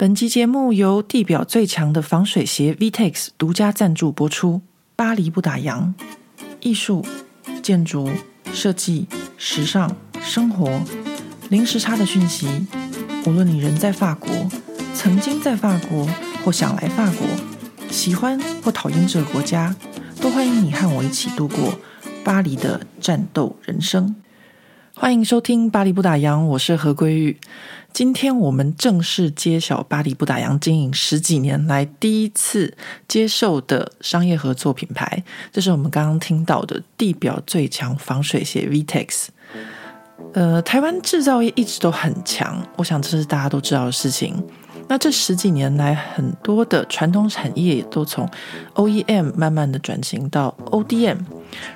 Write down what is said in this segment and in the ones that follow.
本集节目由地表最强的防水鞋 VTEX 独家赞助播出。巴黎不打烊，艺术、建筑、设计、时尚、生活，零时差的讯息。无论你人在法国，曾经在法国，或想来法国，喜欢或讨厌这个国家，都欢迎你和我一起度过巴黎的战斗人生。欢迎收听《巴黎不打烊》，我是何桂玉。今天我们正式揭晓巴黎不打烊经营十几年来第一次接受的商业合作品牌，这是我们刚刚听到的地表最强防水鞋 VTEX。呃，台湾制造业一直都很强，我想这是大家都知道的事情。那这十几年来，很多的传统产业都从 OEM 慢慢的转型到 ODM，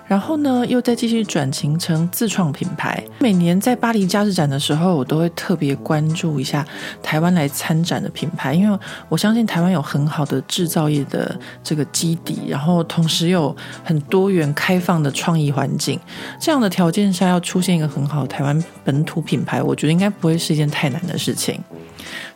然后呢，又再继续转型成自创品牌。每年在巴黎佳士展的时候，我都会特别关注一下台湾来参展的品牌，因为我相信台湾有很好的制造业的这个基底，然后同时有很多元开放的创意环境。这样的条件下，要出现一个很好的台湾本土品牌，我觉得应该不会是一件太难的事情。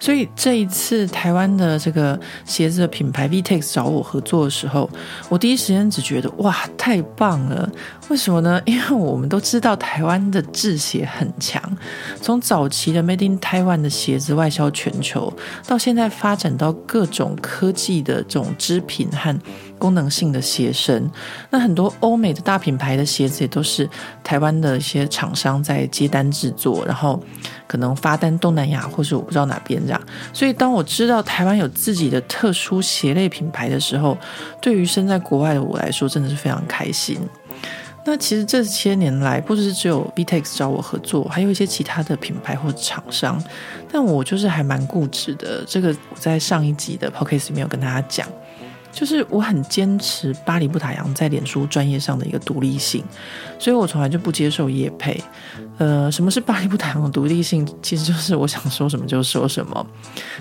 所以这一次台湾的这个鞋子的品牌 VTEX 找我合作的时候，我第一时间只觉得哇，太棒了！为什么呢？因为我们都知道台湾的制鞋很强，从早期的 Made in Taiwan 的鞋子外销全球，到现在发展到各种科技的这种织品和功能性的鞋身。那很多欧美的大品牌的鞋子也都是台湾的一些厂商在接单制作，然后可能发单东南亚或是我不知道哪边这样。所以当我知道台湾有自己的特殊鞋类品牌的时候，对于身在国外的我来说，真的是非常开心。那其实这些年来，不只是只有 VTEX 找我合作，还有一些其他的品牌或厂商。但我就是还蛮固执的，这个我在上一集的 Podcast 里面有跟大家讲，就是我很坚持巴黎不打烊在脸书专业上的一个独立性，所以我从来就不接受业配。呃，什么是巴黎不打烊的独立性？其实就是我想说什么就说什么。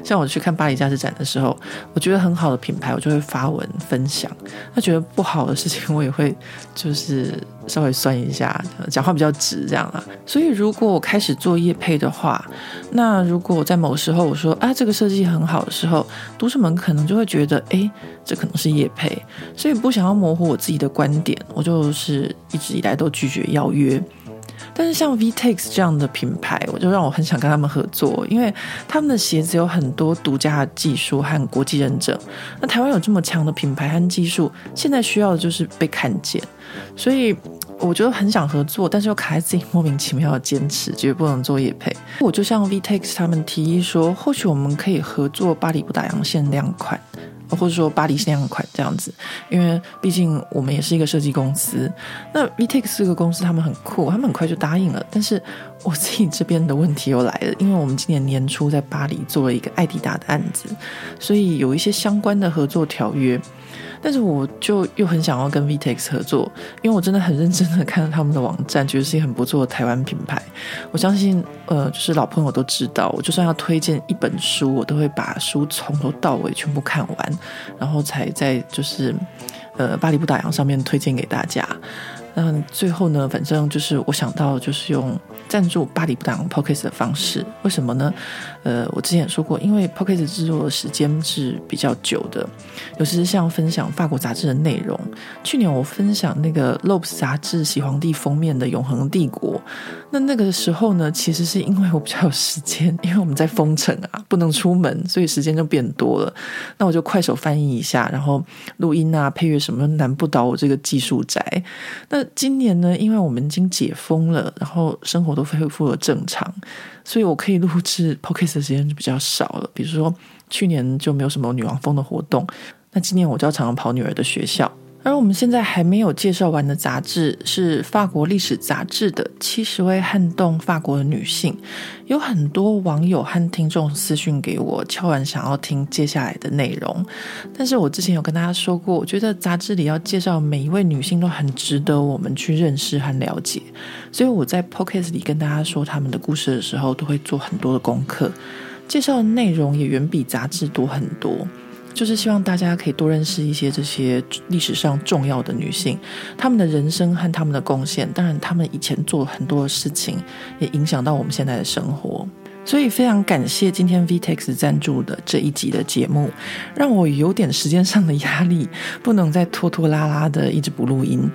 像我去看巴黎佳士展的时候，我觉得很好的品牌，我就会发文分享；那觉得不好的事情，我也会就是稍微算一下，讲话比较直这样啊。所以如果我开始做业配的话，那如果我在某时候我说啊这个设计很好的时候，读者们可能就会觉得哎，这可是业配，所以不想要模糊我自己的观点，我就是一直以来都拒绝邀约。但是像 VTEX 这样的品牌，我就让我很想跟他们合作，因为他们的鞋子有很多独家的技术和国际认证。那台湾有这么强的品牌和技术，现在需要的就是被看见。所以我觉得很想合作，但是又卡在自己莫名其妙的坚持，绝不能做业配。我就向 VTEX 他们提议说，或许我们可以合作巴黎不打烊限量款。或者说巴黎限量款这样子，因为毕竟我们也是一个设计公司。那 VTEX 这个公司他们很酷，他们很快就答应了。但是我自己这边的问题又来了，因为我们今年年初在巴黎做了一个艾迪达的案子，所以有一些相关的合作条约。但是我就又很想要跟 VTEX 合作，因为我真的很认真的看到他们的网站，觉得是一个很不错的台湾品牌。我相信，呃，就是老朋友都知道，我就算要推荐一本书，我都会把书从头到尾全部看完，然后才在就是，呃，巴黎不打烊上面推荐给大家。那最后呢，反正就是我想到就是用赞助巴黎不打烊 Podcast 的方式，为什么呢？呃，我之前也说过，因为 Podcast 制作的时间是比较久的，尤其是像分享法国杂志的内容。去年我分享那个 Lopes 杂志喜皇帝封面的《永恒帝国》，那那个时候呢，其实是因为我比较有时间，因为我们在封城啊，不能出门，所以时间就变多了。那我就快手翻译一下，然后录音啊、配乐什么，难不倒我这个技术宅。那今年呢，因为我们已经解封了，然后生活都恢复了正常，所以我可以录制 Podcast 的时间就比较少了。比如说去年就没有什么女王风的活动，那今年我就要常常跑女儿的学校。而我们现在还没有介绍完的杂志是法国历史杂志的《七十位撼动法国的女性》，有很多网友和听众私讯给我，敲完想要听接下来的内容。但是我之前有跟大家说过，我觉得杂志里要介绍每一位女性都很值得我们去认识和了解，所以我在 Podcast 里跟大家说他们的故事的时候，都会做很多的功课，介绍的内容也远比杂志多很多。就是希望大家可以多认识一些这些历史上重要的女性，她们的人生和她们的贡献。当然，她们以前做了很多的事情，也影响到我们现在的生活。所以非常感谢今天 VTEX 赞助的这一集的节目，让我有点时间上的压力，不能再拖拖拉拉的一直不录音。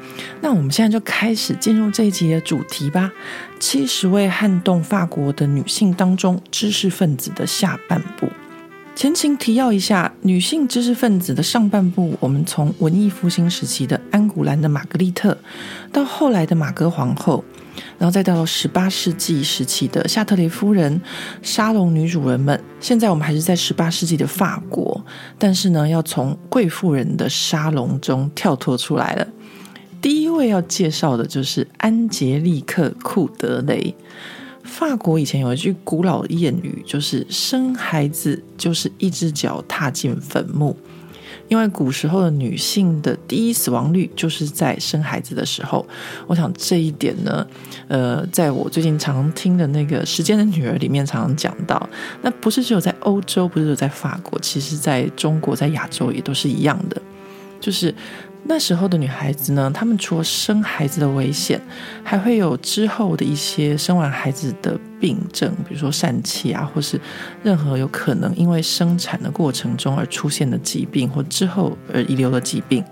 那我们现在就开始进入这一集的主题吧。七十位撼动法国的女性当中，知识分子的下半部。前情提要一下，女性知识分子的上半部，我们从文艺复兴时期的安古兰的玛格丽特，到后来的玛格皇后。然后再到了十八世纪时期的夏特雷夫人、沙龙女主人们。现在我们还是在十八世纪的法国，但是呢，要从贵妇人的沙龙中跳脱出来了。第一位要介绍的就是安杰利克·库德雷。法国以前有一句古老的谚语，就是生孩子就是一只脚踏进坟墓。因为古时候的女性的第一死亡率就是在生孩子的时候，我想这一点呢，呃，在我最近常听的那个《时间的女儿》里面常常讲到，那不是只有在欧洲，不是只有在法国，其实在中国、在亚洲也都是一样的，就是。那时候的女孩子呢，她们除了生孩子的危险，还会有之后的一些生完孩子的病症，比如说疝气啊，或是任何有可能因为生产的过程中而出现的疾病，或之后而遗留的疾病。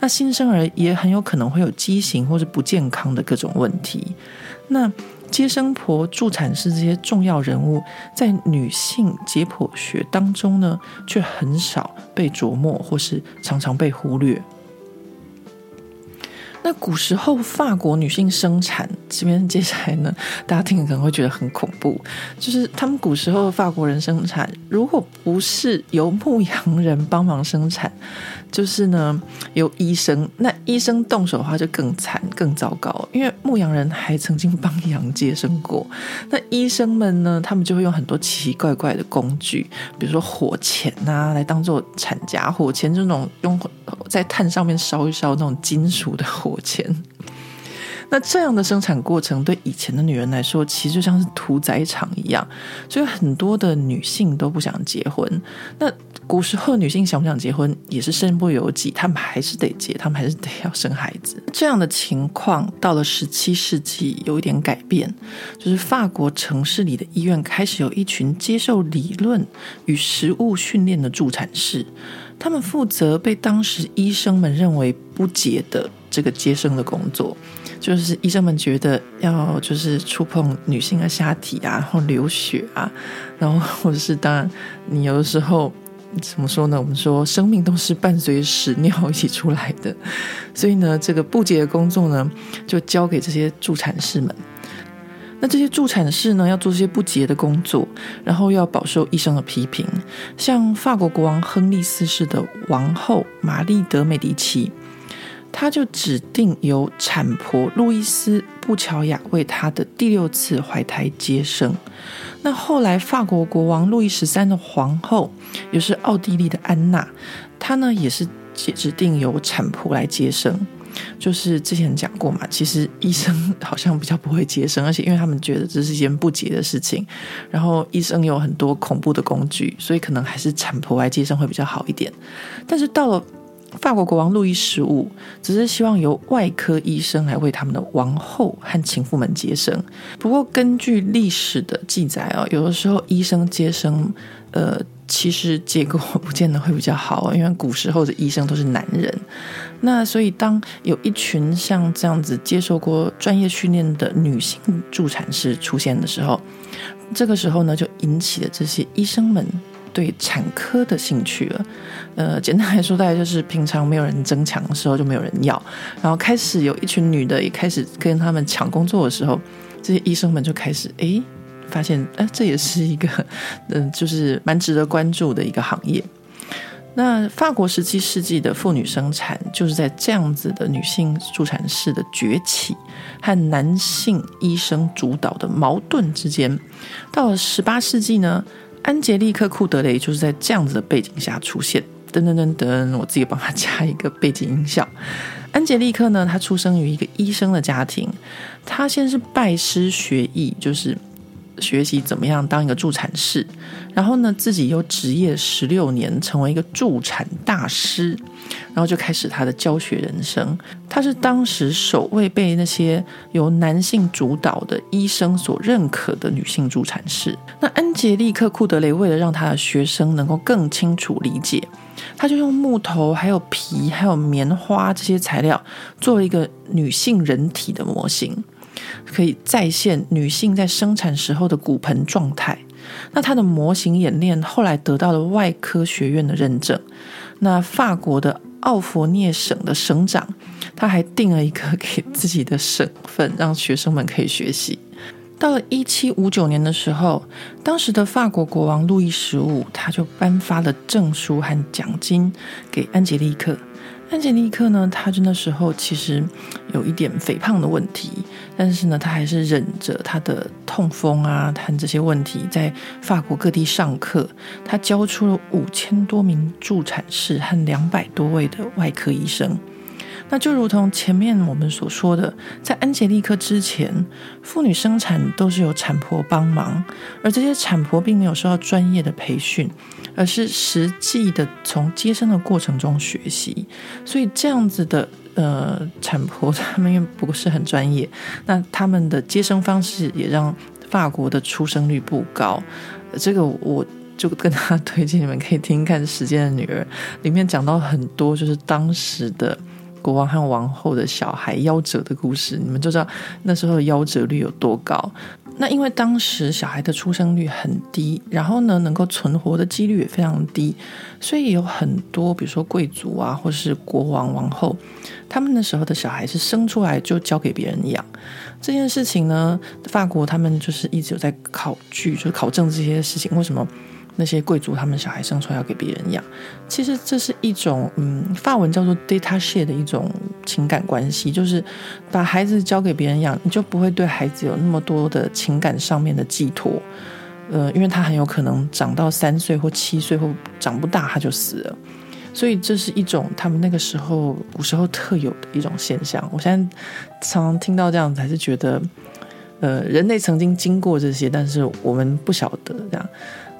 那新生儿也很有可能会有畸形或是不健康的各种问题。那接生婆、助产士这些重要人物，在女性解剖学当中呢，却很少被琢磨，或是常常被忽略。那古时候法国女性生产这边接下来呢，大家听可能会觉得很恐怖，就是他们古时候法国人生产，如果不是由牧羊人帮忙生产，就是呢由医生，那医生动手的话就更惨更糟糕，因为牧羊人还曾经帮羊接生过。那医生们呢，他们就会用很多奇奇怪怪的工具，比如说火钳啊，来当做产夹，火钳这种用在炭上面烧一烧那种金属的火。钱，那这样的生产过程对以前的女人来说，其实就像是屠宰场一样，所以很多的女性都不想结婚。那古时候女性想不想结婚，也是身不由己，她们还是得结，她们还是得要生孩子。这样的情况到了十七世纪有一点改变，就是法国城市里的医院开始有一群接受理论与实物训练的助产士。他们负责被当时医生们认为不洁的这个接生的工作，就是医生们觉得要就是触碰女性的下体啊，然后流血啊，然后或者是当然你有的时候怎么说呢？我们说生命都是伴随屎尿一起出来的，所以呢，这个不洁的工作呢，就交给这些助产士们。那这些助产士呢，要做这些不洁的工作，然后要饱受医生的批评。像法国国王亨利四世的王后玛丽德美第奇，他就指定由产婆路易斯布乔亚为他的第六次怀胎接生。那后来法国国王路易十三的皇后，也是奥地利的安娜，她呢也是指定由产婆来接生。就是之前讲过嘛，其实医生好像比较不会接生，而且因为他们觉得这是一件不洁的事情，然后医生有很多恐怖的工具，所以可能还是产婆来接生会比较好一点。但是到了法国国王路易十五，只是希望由外科医生来为他们的王后和情妇们接生。不过根据历史的记载哦，有的时候医生接生，呃。其实结果不见得会比较好，因为古时候的医生都是男人。那所以当有一群像这样子接受过专业训练的女性助产士出现的时候，这个时候呢，就引起了这些医生们对产科的兴趣了。呃，简单来说，大概就是平常没有人争抢的时候就没有人要，然后开始有一群女的也开始跟他们抢工作的时候，这些医生们就开始诶。发现，哎，这也是一个，嗯，就是蛮值得关注的一个行业。那法国十七世纪的妇女生产，就是在这样子的女性助产士的崛起和男性医生主导的矛盾之间，到了十八世纪呢，安杰利克·库德雷就是在这样子的背景下出现。噔噔噔噔，我自己帮他加一个背景音效。安杰利克呢，他出生于一个医生的家庭，他先是拜师学艺，就是。学习怎么样当一个助产士，然后呢，自己又执业十六年，成为一个助产大师，然后就开始他的教学人生。他是当时首位被那些由男性主导的医生所认可的女性助产士。那安杰利克·库德雷为了让他的学生能够更清楚理解，他就用木头、还有皮、还有棉花这些材料做了一个女性人体的模型。可以再现女性在生产时候的骨盆状态。那他的模型演练后来得到了外科学院的认证。那法国的奥弗涅省的省长，他还定了一个给自己的省份，让学生们可以学习。到了一七五九年的时候，当时的法国国王路易十五，他就颁发了证书和奖金给安杰利克。安杰尼克呢，他就那时候其实有一点肥胖的问题，但是呢，他还是忍着他的痛风啊，他这些问题，在法国各地上课。他教出了五千多名助产士和两百多位的外科医生。那就如同前面我们所说的，在安杰利克之前，妇女生产都是由产婆帮忙，而这些产婆并没有受到专业的培训，而是实际的从接生的过程中学习。所以这样子的呃产婆，他们又不是很专业，那他们的接生方式也让法国的出生率不高。这个我就跟他推荐，你们可以听看《时间的女儿》，里面讲到很多就是当时的。国王和王后的小孩夭折的故事，你们就知道那时候的夭折率有多高。那因为当时小孩的出生率很低，然后呢，能够存活的几率也非常低，所以有很多，比如说贵族啊，或是国王、王后，他们那时候的小孩是生出来就交给别人养。这件事情呢，法国他们就是一直有在考据，就是考证这些事情，为什么？那些贵族他们小孩生出来要给别人养，其实这是一种嗯，法文叫做 détaché 的一种情感关系，就是把孩子交给别人养，你就不会对孩子有那么多的情感上面的寄托，呃，因为他很有可能长到三岁或七岁或长不大他就死了，所以这是一种他们那个时候古时候特有的一种现象。我现在常常听到这样子，还是觉得，呃，人类曾经经过这些，但是我们不晓得这样。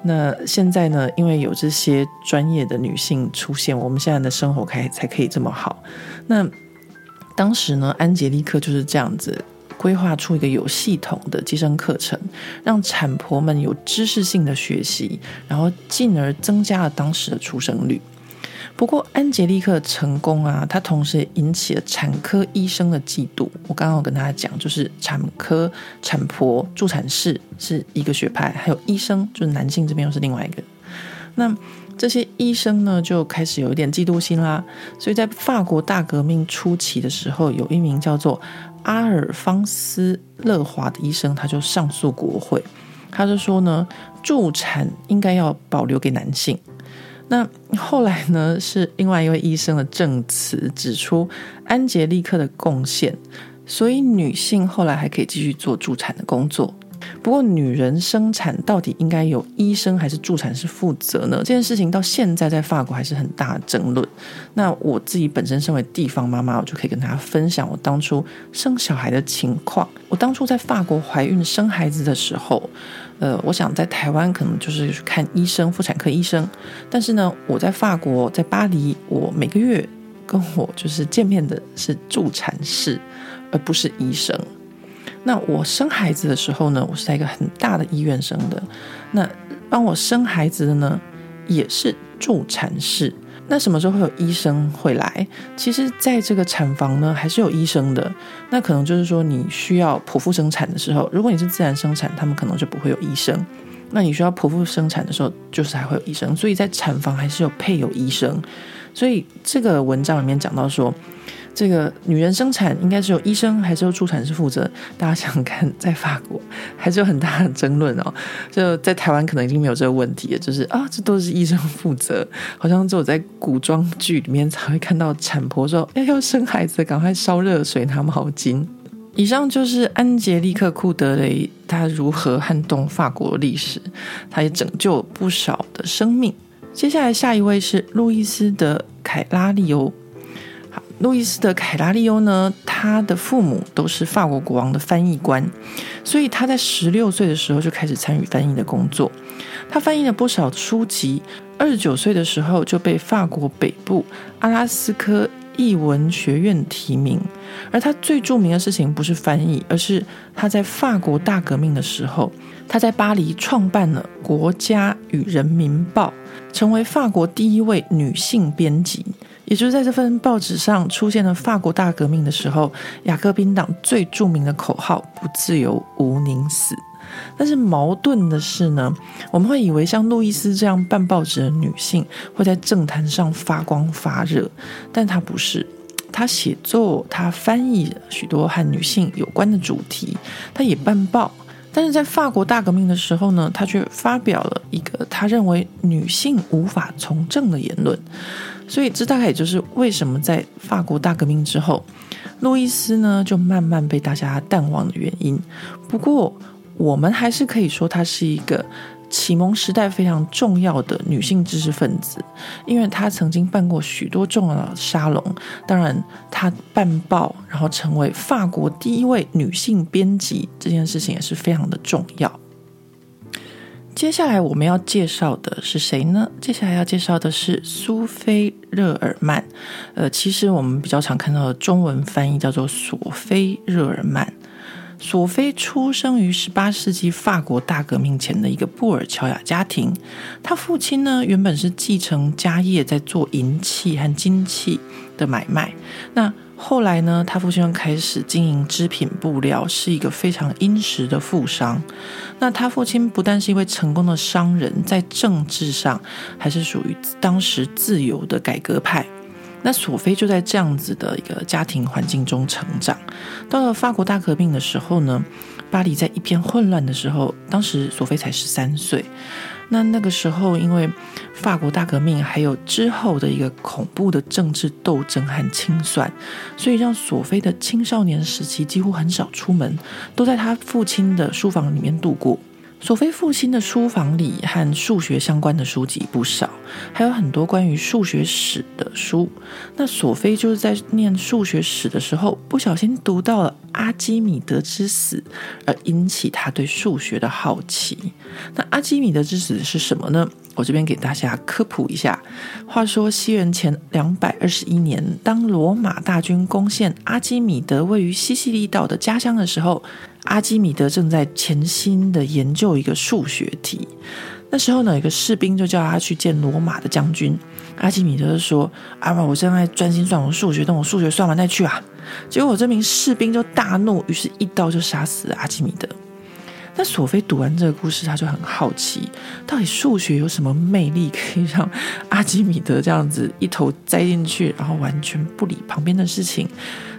那现在呢？因为有这些专业的女性出现，我们现在的生活才才可以这么好。那当时呢，安杰丽克就是这样子规划出一个有系统的接生课程，让产婆们有知识性的学习，然后进而增加了当时的出生率。不过，安杰利克成功啊，他同时也引起了产科医生的嫉妒。我刚刚有跟大家讲，就是产科产婆、助产士是一个学派，还有医生，就是男性这边又是另外一个。那这些医生呢，就开始有一点嫉妒心啦。所以在法国大革命初期的时候，有一名叫做阿尔方斯·勒华的医生，他就上诉国会，他就说呢，助产应该要保留给男性。那后来呢，是另外一位医生的证词指出安杰利克的贡献，所以女性后来还可以继续做助产的工作。不过，女人生产到底应该由医生还是助产士负责呢？这件事情到现在在法国还是很大的争论。那我自己本身身为地方妈妈，我就可以跟大家分享我当初生小孩的情况。我当初在法国怀孕生孩子的时候。呃，我想在台湾可能就是看医生，妇产科医生。但是呢，我在法国，在巴黎，我每个月跟我就是见面的是助产士，而不是医生。那我生孩子的时候呢，我是在一个很大的医院生的。那帮我生孩子的呢，也是助产士。那什么时候会有医生会来？其实，在这个产房呢，还是有医生的。那可能就是说，你需要剖腹生产的时候，如果你是自然生产，他们可能就不会有医生。那你需要剖腹生产的时候，就是还会有医生。所以在产房还是有配有医生。所以这个文章里面讲到说。这个女人生产应该是由医生还是由助产士负责？大家想看，在法国还是有很大的争论哦。就在台湾可能已经没有这个问题了，就是啊，这都是医生负责。好像只有在古装剧里面才会看到产婆说：“哎，要生孩子，赶快烧热水拿毛巾。”以上就是安杰利克·库德雷她如何撼动法国历史，她也拯救不少的生命。接下来下一位是路易斯·的凯拉利欧。路易斯的凯拉利欧呢，他的父母都是法国国王的翻译官，所以他在十六岁的时候就开始参与翻译的工作。他翻译了不少书籍，二十九岁的时候就被法国北部阿拉斯科译文学院提名。而他最著名的事情不是翻译，而是他在法国大革命的时候，他在巴黎创办了《国家与人民报》，成为法国第一位女性编辑。也就是在这份报纸上出现了法国大革命的时候，雅各宾党最著名的口号“不自由，无宁死”。但是矛盾的是呢，我们会以为像路易斯这样办报纸的女性会在政坛上发光发热，但她不是。她写作，她翻译许多和女性有关的主题，她也办报。但是在法国大革命的时候呢，他却发表了一个他认为女性无法从政的言论。所以，这大概也就是为什么在法国大革命之后，路易斯呢就慢慢被大家淡忘的原因。不过，我们还是可以说他是一个启蒙时代非常重要的女性知识分子，因为她曾经办过许多重要的沙龙。当然，她办报，然后成为法国第一位女性编辑，这件事情也是非常的重要。接下来我们要介绍的是谁呢？接下来要介绍的是苏菲·热尔曼。呃，其实我们比较常看到的中文翻译叫做索菲·热尔曼。索菲出生于十八世纪法国大革命前的一个布尔乔亚家庭。他父亲呢，原本是继承家业，在做银器和金器的买卖。那后来呢，他父亲开始经营织品布料，是一个非常殷实的富商。那他父亲不但是一位成功的商人，在政治上还是属于当时自由的改革派。那索菲就在这样子的一个家庭环境中成长。到了法国大革命的时候呢，巴黎在一片混乱的时候，当时索菲才十三岁。那那个时候，因为法国大革命还有之后的一个恐怖的政治斗争和清算，所以让索菲的青少年时期几乎很少出门，都在他父亲的书房里面度过。索菲父亲的书房里和数学相关的书籍不少，还有很多关于数学史的书。那索菲就是在念数学史的时候，不小心读到了阿基米德之死，而引起他对数学的好奇。那阿基米德之死是什么呢？我这边给大家科普一下。话说西元前两百二十一年，当罗马大军攻陷阿基米德位于西西里岛的家乡的时候。阿基米德正在潜心的研究一个数学题，那时候呢，有个士兵就叫他去见罗马的将军。阿基米德就说：“阿玛，我现在专心算我数学，等我数学算完再去啊。”结果我这名士兵就大怒，于是一刀就杀死了阿基米德。那索菲读完这个故事，他就很好奇，到底数学有什么魅力可以让阿基米德这样子一头栽进去，然后完全不理旁边的事情？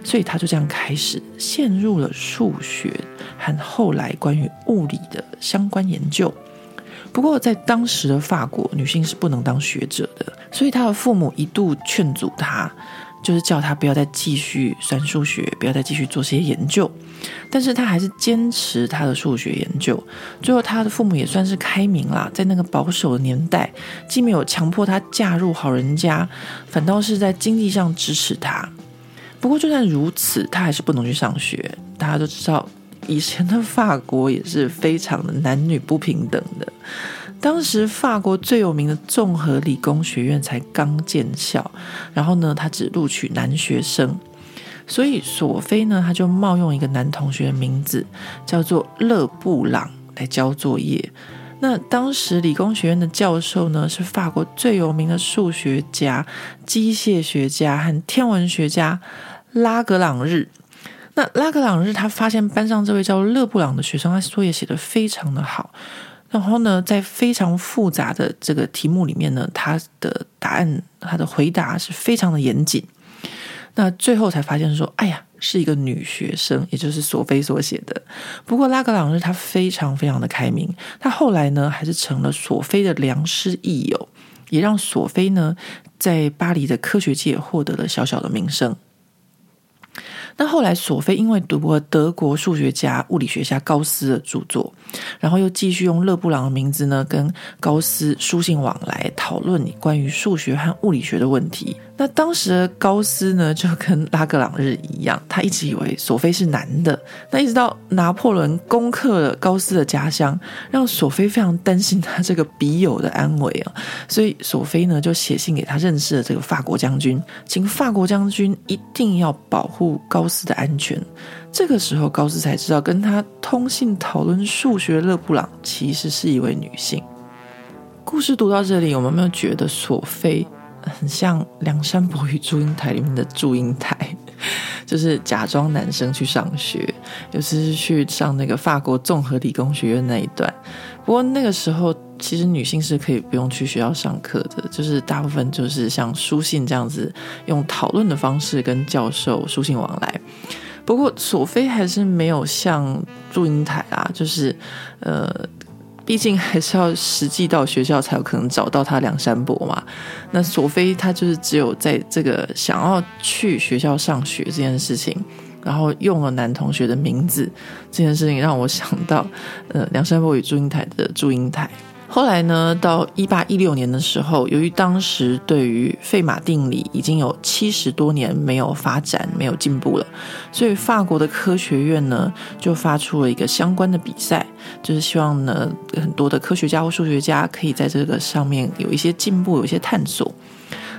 所以他就这样开始陷入了数学和后来关于物理的相关研究。不过在当时的法国，女性是不能当学者的，所以他的父母一度劝阻他。就是叫他不要再继续算数学，不要再继续做些研究，但是他还是坚持他的数学研究。最后，他的父母也算是开明啦，在那个保守的年代，既没有强迫他嫁入好人家，反倒是在经济上支持他。不过，就算如此，他还是不能去上学。大家都知道，以前的法国也是非常的男女不平等的。当时法国最有名的综合理工学院才刚建校，然后呢，他只录取男学生，所以索菲呢，他就冒用一个男同学的名字，叫做勒布朗来交作业。那当时理工学院的教授呢，是法国最有名的数学家、机械学家和天文学家拉格朗日。那拉格朗日他发现班上这位叫勒布朗的学生，他作业写得非常的好。然后呢，在非常复杂的这个题目里面呢，他的答案、他的回答是非常的严谨。那最后才发现说，哎呀，是一个女学生，也就是索菲所写的。不过拉格朗日他非常非常的开明，他后来呢还是成了索菲的良师益友，也让索菲呢在巴黎的科学界获得了小小的名声。那后来，索菲因为读过德国数学家、物理学家高斯的著作，然后又继续用勒布朗的名字呢，跟高斯书信往来，讨论关于数学和物理学的问题。那当时高斯呢，就跟拉格朗日一样，他一直以为索菲是男的。那一直到拿破仑攻克了高斯的家乡，让索菲非常担心他这个笔友的安危啊，所以索菲呢就写信给他认识的这个法国将军，请法国将军一定要保护高斯的安全。这个时候，高斯才知道跟他通信讨论数学勒布朗其实是一位女性。故事读到这里，我们没有觉得索菲很像《梁山伯与祝英台》里面的祝英台？就是假装男生去上学，尤其是去上那个法国综合理工学院那一段。不过那个时候，其实女性是可以不用去学校上课的，就是大部分就是像书信这样子，用讨论的方式跟教授书信往来。不过，索菲还是没有像祝英台啊，就是，呃，毕竟还是要实际到学校才有可能找到他梁山伯嘛。那索菲她就是只有在这个想要去学校上学这件事情，然后用了男同学的名字这件事情，让我想到，呃，梁山伯与祝英台的祝英台。后来呢，到一八一六年的时候，由于当时对于费马定理已经有七十多年没有发展、没有进步了，所以法国的科学院呢就发出了一个相关的比赛，就是希望呢很多的科学家或数学家可以在这个上面有一些进步、有一些探索。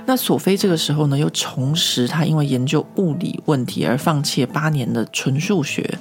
那索菲这个时候呢又重拾他因为研究物理问题而放弃八年的纯数学，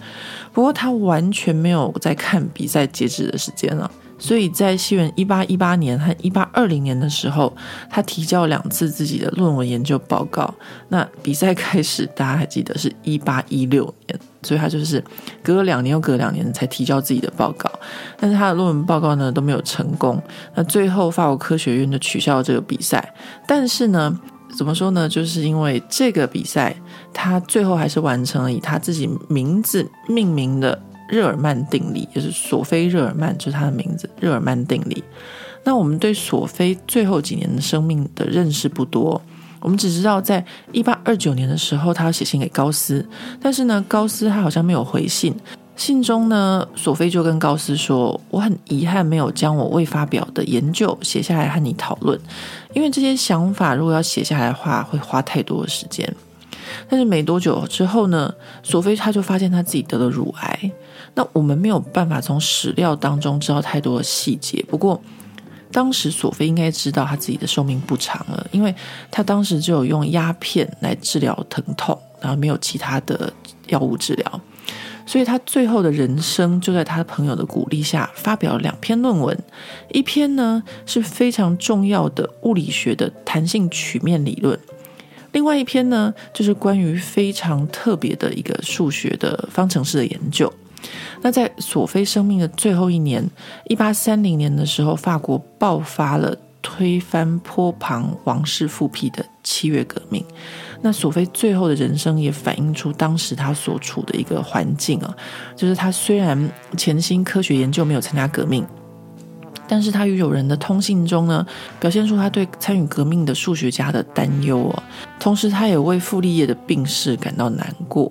不过他完全没有在看比赛截止的时间了。所以在西元一八一八年和一八二零年的时候，他提交两次自己的论文研究报告。那比赛开始，大家还记得是一八一六年，所以他就是隔了两年又隔两年才提交自己的报告。但是他的论文报告呢都没有成功。那最后法国科学院就取消了这个比赛。但是呢，怎么说呢？就是因为这个比赛，他最后还是完成了以他自己名字命名的。热尔曼定理，就是索菲·热尔曼，就是他的名字。热尔曼定理。那我们对索菲最后几年的生命的认识不多，我们只知道在一八二九年的时候，他要写信给高斯，但是呢，高斯他好像没有回信。信中呢，索菲就跟高斯说：“我很遗憾没有将我未发表的研究写下来和你讨论，因为这些想法如果要写下来的话，会花太多的时间。”但是没多久之后呢，索菲他就发现他自己得了乳癌。那我们没有办法从史料当中知道太多的细节。不过，当时索菲应该知道他自己的寿命不长了，因为他当时就有用鸦片来治疗疼痛，然后没有其他的药物治疗，所以他最后的人生就在他朋友的鼓励下发表了两篇论文。一篇呢是非常重要的物理学的弹性曲面理论。另外一篇呢，就是关于非常特别的一个数学的方程式的研究。那在索菲生命的最后一年，一八三零年的时候，法国爆发了推翻波旁王室复辟的七月革命。那索菲最后的人生也反映出当时他所处的一个环境啊，就是他虽然潜心科学研究，没有参加革命。但是他与友人的通信中呢，表现出他对参与革命的数学家的担忧哦。同时，他也为傅立叶的病逝感到难过。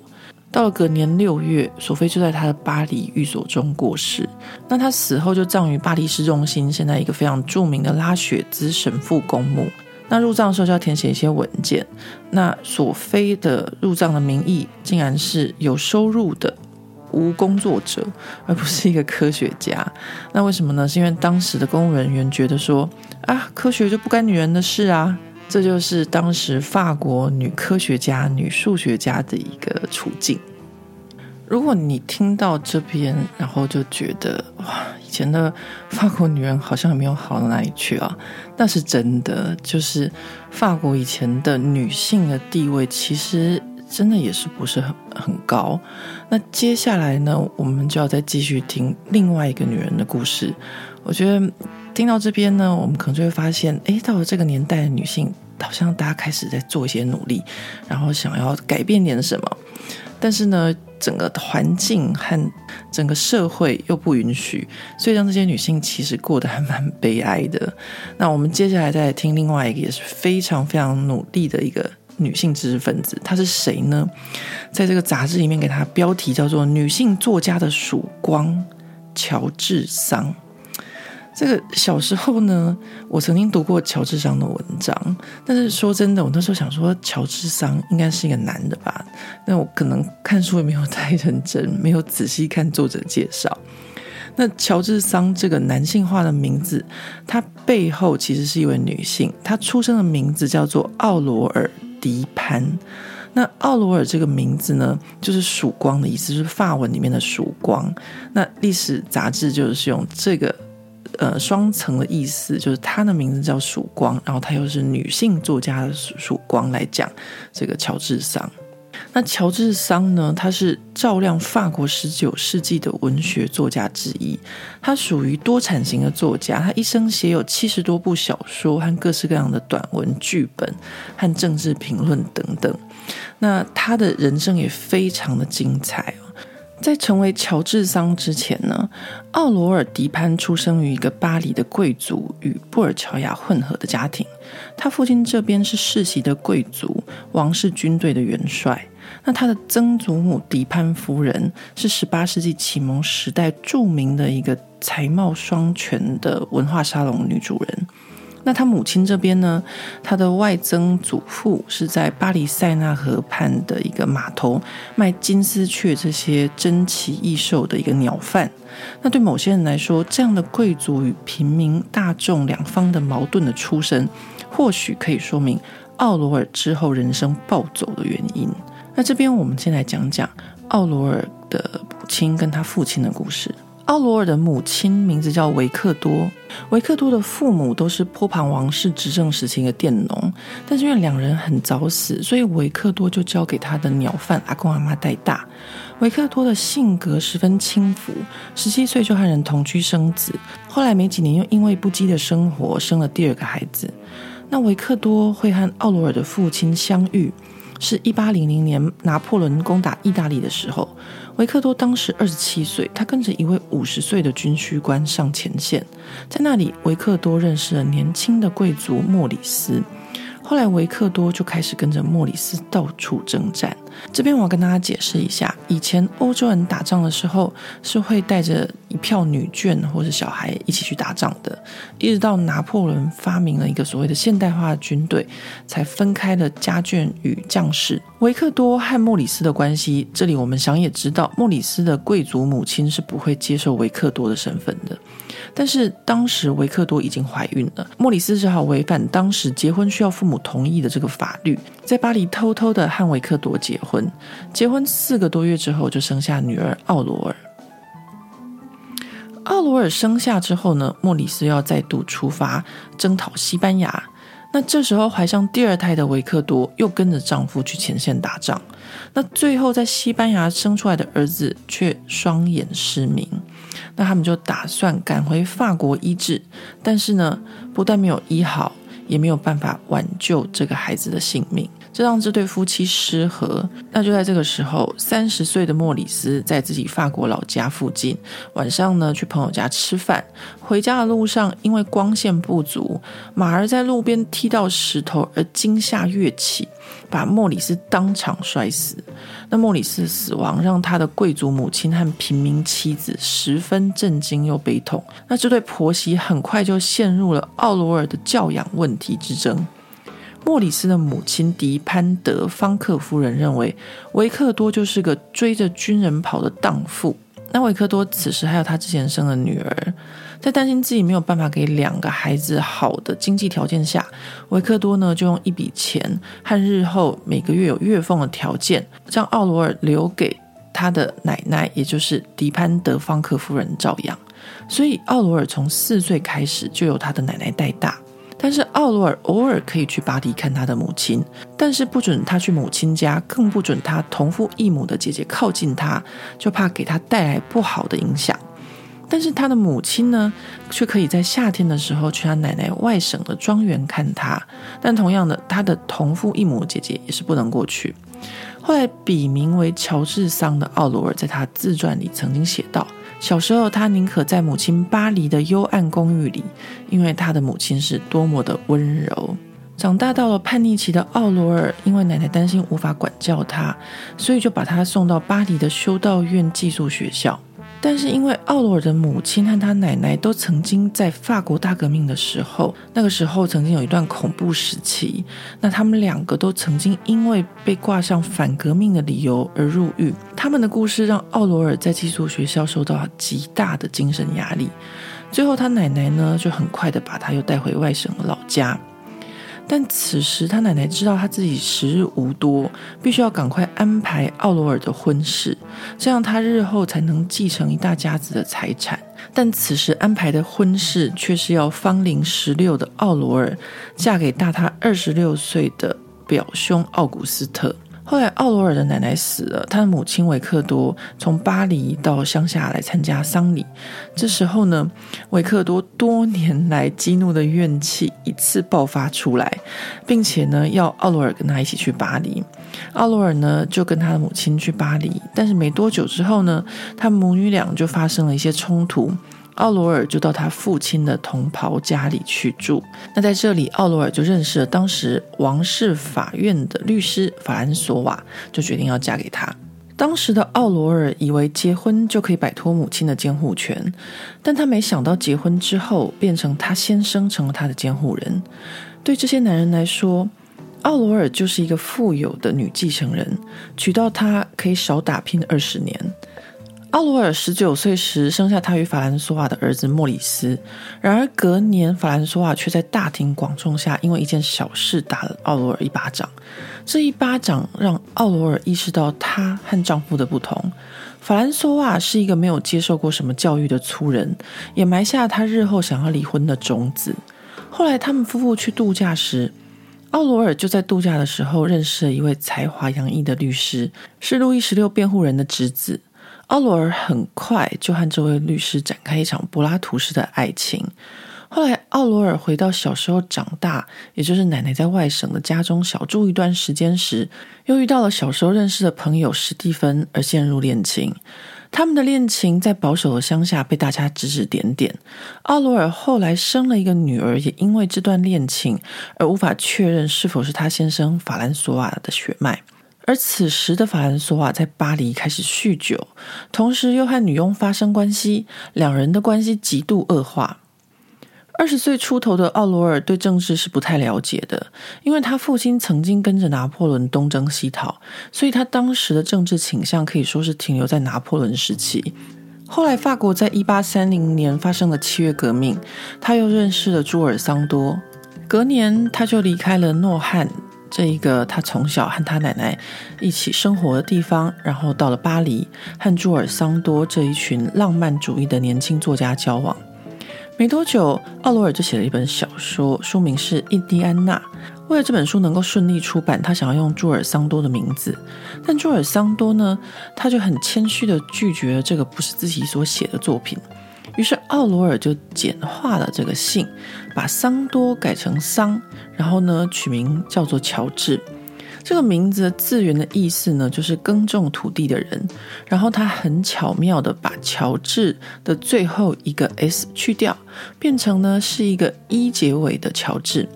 到了隔年六月，索菲就在他的巴黎寓所中过世。那他死后就葬于巴黎市中心，现在一个非常著名的拉雪兹神父公墓。那入葬的时候就要填写一些文件。那索菲的入葬的名义竟然是有收入的。无工作者，而不是一个科学家。那为什么呢？是因为当时的公务人员觉得说啊，科学就不干女人的事啊。这就是当时法国女科学家、女数学家的一个处境。如果你听到这边，然后就觉得哇，以前的法国女人好像也没有好到哪里去啊，那是真的。就是法国以前的女性的地位，其实。真的也是不是很很高。那接下来呢，我们就要再继续听另外一个女人的故事。我觉得听到这边呢，我们可能就会发现，诶，到了这个年代的女性，好像大家开始在做一些努力，然后想要改变点什么。但是呢，整个环境和整个社会又不允许，所以让这些女性其实过得还蛮悲哀的。那我们接下来再来听另外一个也是非常非常努力的一个。女性知识分子，她是谁呢？在这个杂志里面，给她标题叫做《女性作家的曙光》，乔治桑。这个小时候呢，我曾经读过乔治桑的文章，但是说真的，我那时候想说，乔治桑应该是一个男的吧？那我可能看书也没有太认真，没有仔细看作者介绍。那乔治桑这个男性化的名字，他背后其实是一位女性，她出生的名字叫做奥罗尔·迪潘。那奥罗尔这个名字呢，就是曙光的意思，就是法文里面的曙光。那历史杂志就是用这个。呃，双层的意思就是她的名字叫曙光，然后她又是女性作家的曙光来讲这个乔治桑。那乔治桑呢，他是照亮法国十九世纪的文学作家之一，他属于多产型的作家，他一生写有七十多部小说和各式各样的短文剧本和政治评论等等。那他的人生也非常的精彩。在成为乔治桑之前呢，奥罗尔·迪潘出生于一个巴黎的贵族与布尔乔亚混合的家庭。他父亲这边是世袭的贵族，王室军队的元帅。那他的曾祖母迪潘夫人是十八世纪启蒙时代著名的一个才貌双全的文化沙龙女主人。那他母亲这边呢，他的外曾祖父是在巴黎塞纳河畔的一个码头卖金丝雀这些珍奇异兽的一个鸟贩。那对某些人来说，这样的贵族与平民大众两方的矛盾的出身，或许可以说明奥罗尔之后人生暴走的原因。那这边我们先来讲讲奥罗尔的母亲跟他父亲的故事。奥罗尔的母亲名字叫维克多，维克多的父母都是波旁王室执政时期的佃农，但是因为两人很早死，所以维克多就交给他的鸟贩阿公阿妈带大。维克多的性格十分轻浮，十七岁就和人同居生子，后来没几年又因为不羁的生活生了第二个孩子。那维克多会和奥罗尔的父亲相遇，是一八零零年拿破仑攻打意大利的时候。维克多当时二十七岁，他跟着一位五十岁的军需官上前线，在那里，维克多认识了年轻的贵族莫里斯。后来，维克多就开始跟着莫里斯到处征战。这边我要跟大家解释一下，以前欧洲人打仗的时候是会带着一票女眷或者小孩一起去打仗的。一直到拿破仑发明了一个所谓的现代化的军队，才分开了家眷与将士。维克多和莫里斯的关系，这里我们想也知道，莫里斯的贵族母亲是不会接受维克多的身份的。但是当时维克多已经怀孕了，莫里斯只好违反当时结婚需要父母同意的这个法律，在巴黎偷偷的和维克多结婚。结婚四个多月之后，就生下女儿奥罗尔。奥罗尔生下之后呢，莫里斯要再度出发征讨西班牙。那这时候怀上第二胎的维克多又跟着丈夫去前线打仗。那最后在西班牙生出来的儿子却双眼失明。那他们就打算赶回法国医治，但是呢，不但没有医好，也没有办法挽救这个孩子的性命，这让这对夫妻失和。那就在这个时候，三十岁的莫里斯在自己法国老家附近，晚上呢去朋友家吃饭，回家的路上因为光线不足，马儿在路边踢到石头而惊吓跃起。把莫里斯当场摔死。那莫里斯的死亡让他的贵族母亲和平民妻子十分震惊又悲痛。那这对婆媳很快就陷入了奥罗尔的教养问题之争。莫里斯的母亲迪潘德方克夫人认为维克多就是个追着军人跑的荡妇。那维克多此时还有他之前生的女儿。在担心自己没有办法给两个孩子好的经济条件下，维克多呢就用一笔钱和日后每个月有月俸的条件，将奥罗尔留给他的奶奶，也就是迪潘德方克夫人照养。所以奥罗尔从四岁开始就由他的奶奶带大。但是奥罗尔偶尔可以去巴黎看他的母亲，但是不准他去母亲家，更不准他同父异母的姐姐靠近他，就怕给他带来不好的影响。但是他的母亲呢，却可以在夏天的时候去他奶奶外省的庄园看他。但同样的，他的同父异母姐姐也是不能过去。后来笔名为乔治桑的奥罗尔，在他自传里曾经写道：小时候他宁可在母亲巴黎的幽暗公寓里，因为他的母亲是多么的温柔。长大到了叛逆期的奥罗尔，因为奶奶担心无法管教他，所以就把他送到巴黎的修道院寄宿学校。但是因为奥罗尔的母亲和他奶奶都曾经在法国大革命的时候，那个时候曾经有一段恐怖时期，那他们两个都曾经因为被挂上反革命的理由而入狱。他们的故事让奥罗尔在寄宿学校受到极大的精神压力。最后，他奶奶呢就很快的把他又带回外省老家。但此时，他奶奶知道他自己时日无多，必须要赶快安排奥罗尔的婚事，这样他日后才能继承一大家子的财产。但此时安排的婚事却是要芳龄十六的奥罗尔嫁给大他二十六岁的表兄奥古斯特。后来，奥罗尔的奶奶死了，他的母亲维克多从巴黎到乡下来参加丧礼。这时候呢，维克多多年来激怒的怨气一次爆发出来，并且呢，要奥罗尔跟他一起去巴黎。奥罗尔呢，就跟他的母亲去巴黎，但是没多久之后呢，他母女俩就发生了一些冲突。奥罗尔就到他父亲的同袍家里去住。那在这里，奥罗尔就认识了当时王室法院的律师法兰索瓦，就决定要嫁给他。当时的奥罗尔以为结婚就可以摆脱母亲的监护权，但他没想到结婚之后变成他先生成了他的监护人。对这些男人来说，奥罗尔就是一个富有的女继承人，娶到她可以少打拼二十年。奥罗尔十九岁时生下他与法兰索瓦的儿子莫里斯，然而隔年法兰索瓦却在大庭广众下因为一件小事打了奥罗尔一巴掌。这一巴掌让奥罗尔意识到她和丈夫的不同。法兰索瓦是一个没有接受过什么教育的粗人，也埋下他日后想要离婚的种子。后来他们夫妇去度假时，奥罗尔就在度假的时候认识了一位才华洋溢的律师，是路易十六辩护人的侄子。奥罗尔很快就和这位律师展开一场柏拉图式的爱情。后来，奥罗尔回到小时候长大，也就是奶奶在外省的家中小住一段时间时，又遇到了小时候认识的朋友史蒂芬，而陷入恋情。他们的恋情在保守的乡下被大家指指点点。奥罗尔后来生了一个女儿，也因为这段恋情而无法确认是否是他先生法兰索瓦的血脉。而此时的法兰索瓦在巴黎开始酗酒，同时又和女佣发生关系，两人的关系极度恶化。二十岁出头的奥罗尔对政治是不太了解的，因为他父亲曾经跟着拿破仑东征西讨，所以他当时的政治倾向可以说是停留在拿破仑时期。后来法国在一八三零年发生了七月革命，他又认识了朱尔桑多，隔年他就离开了诺汉。这一个他从小和他奶奶一起生活的地方，然后到了巴黎，和朱尔桑多这一群浪漫主义的年轻作家交往。没多久，奥罗尔就写了一本小说，书名是《印第安纳》。为了这本书能够顺利出版，他想要用朱尔桑多的名字，但朱尔桑多呢，他就很谦虚地拒绝了这个不是自己所写的作品。于是奥罗尔就简化了这个姓，把桑多改成桑，然后呢取名叫做乔治。这个名字的字源的意思呢，就是耕种土地的人。然后他很巧妙地把乔治的最后一个 s 去掉，变成呢是一个一结尾的乔治。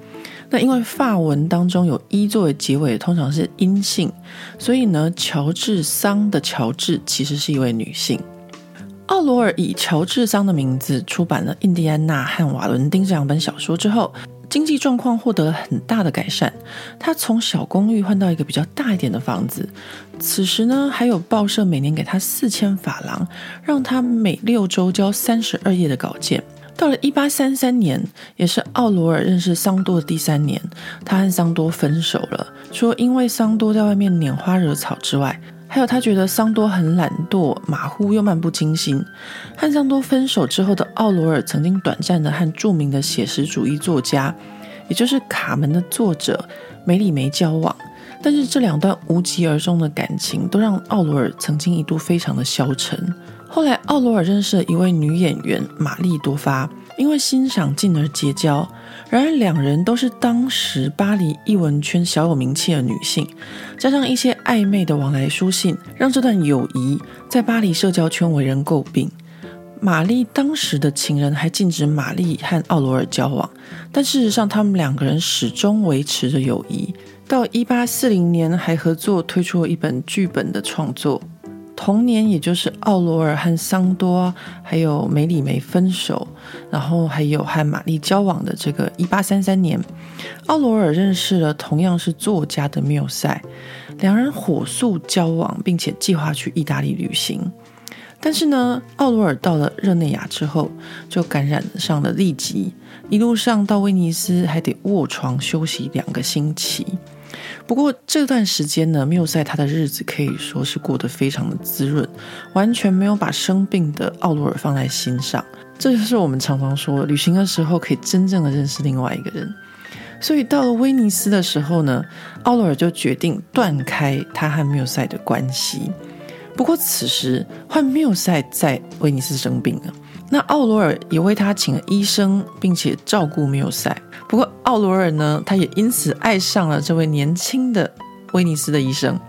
那因为法文当中有一作为结尾，通常是阴性，所以呢乔治桑的乔治其实是一位女性。奥罗尔以乔治桑的名字出版了《印第安纳》和《瓦伦丁》这两本小说之后，经济状况获得了很大的改善。他从小公寓换到一个比较大一点的房子。此时呢，还有报社每年给他四千法郎，让他每六周交三十二页的稿件。到了一八三三年，也是奥罗尔认识桑多的第三年，他和桑多分手了，说因为桑多在外面拈花惹草之外。还有，他觉得桑多很懒惰、马虎又漫不经心。和桑多分手之后的奥罗尔，曾经短暂的和著名的写实主义作家，也就是《卡门》的作者梅里梅交往。但是这两段无疾而终的感情，都让奥罗尔曾经一度非常的消沉。后来，奥罗尔认识了一位女演员玛丽多发，因为欣赏进而结交。然而，两人都是当时巴黎艺文圈小有名气的女性，加上一些暧昧的往来书信，让这段友谊在巴黎社交圈为人诟病。玛丽当时的情人还禁止玛丽和奥罗尔交往，但事实上，他们两个人始终维持着友谊。到一八四零年，还合作推出了一本剧本的创作。同年，也就是奥罗尔和桑多还有梅里梅分手，然后还有和玛丽交往的这个一八三三年，奥罗尔认识了同样是作家的缪塞，两人火速交往，并且计划去意大利旅行。但是呢，奥罗尔到了热内亚之后，就感染上了痢疾，一路上到威尼斯还得卧床休息两个星期。不过这段时间呢，缪塞他的日子可以说是过得非常的滋润，完全没有把生病的奥罗尔放在心上。这就是我们常常说，旅行的时候可以真正的认识另外一个人。所以到了威尼斯的时候呢，奥罗尔就决定断开他和缪塞的关系。不过此时换缪塞在威尼斯生病了。那奥罗尔也为他请了医生，并且照顾缪塞。不过奥罗尔呢，他也因此爱上了这位年轻的威尼斯的医生。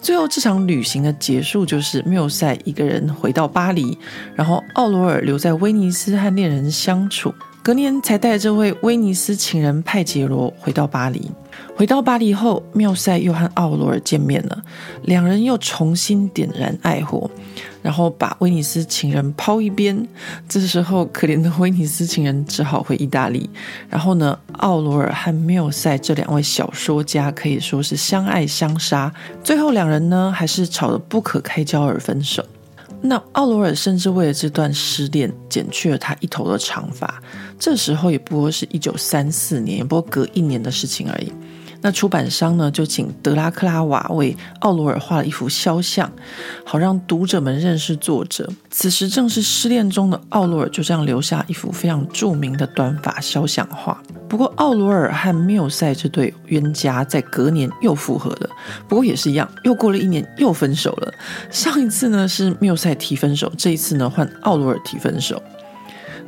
最后这场旅行的结束就是缪塞一个人回到巴黎，然后奥罗尔留在威尼斯和恋人相处。隔年才带这位威尼斯情人派杰罗回到巴黎。回到巴黎后，缪塞又和奥罗尔见面了，两人又重新点燃爱火。然后把威尼斯情人抛一边，这时候可怜的威尼斯情人只好回意大利。然后呢，奥罗尔和缪塞这两位小说家可以说是相爱相杀，最后两人呢还是吵得不可开交而分手。那奥罗尔甚至为了这段失恋剪去了他一头的长发，这时候也不过是一九三四年，也不过隔一年的事情而已。那出版商呢，就请德拉克拉瓦为奥罗尔画了一幅肖像，好让读者们认识作者。此时正是失恋中的奥罗尔，就这样留下一幅非常著名的短发肖像画。不过，奥罗尔和缪塞这对冤家在隔年又复合了，不过也是一样，又过了一年又分手了。上一次呢是缪塞提分手，这一次呢换奥罗尔提分手。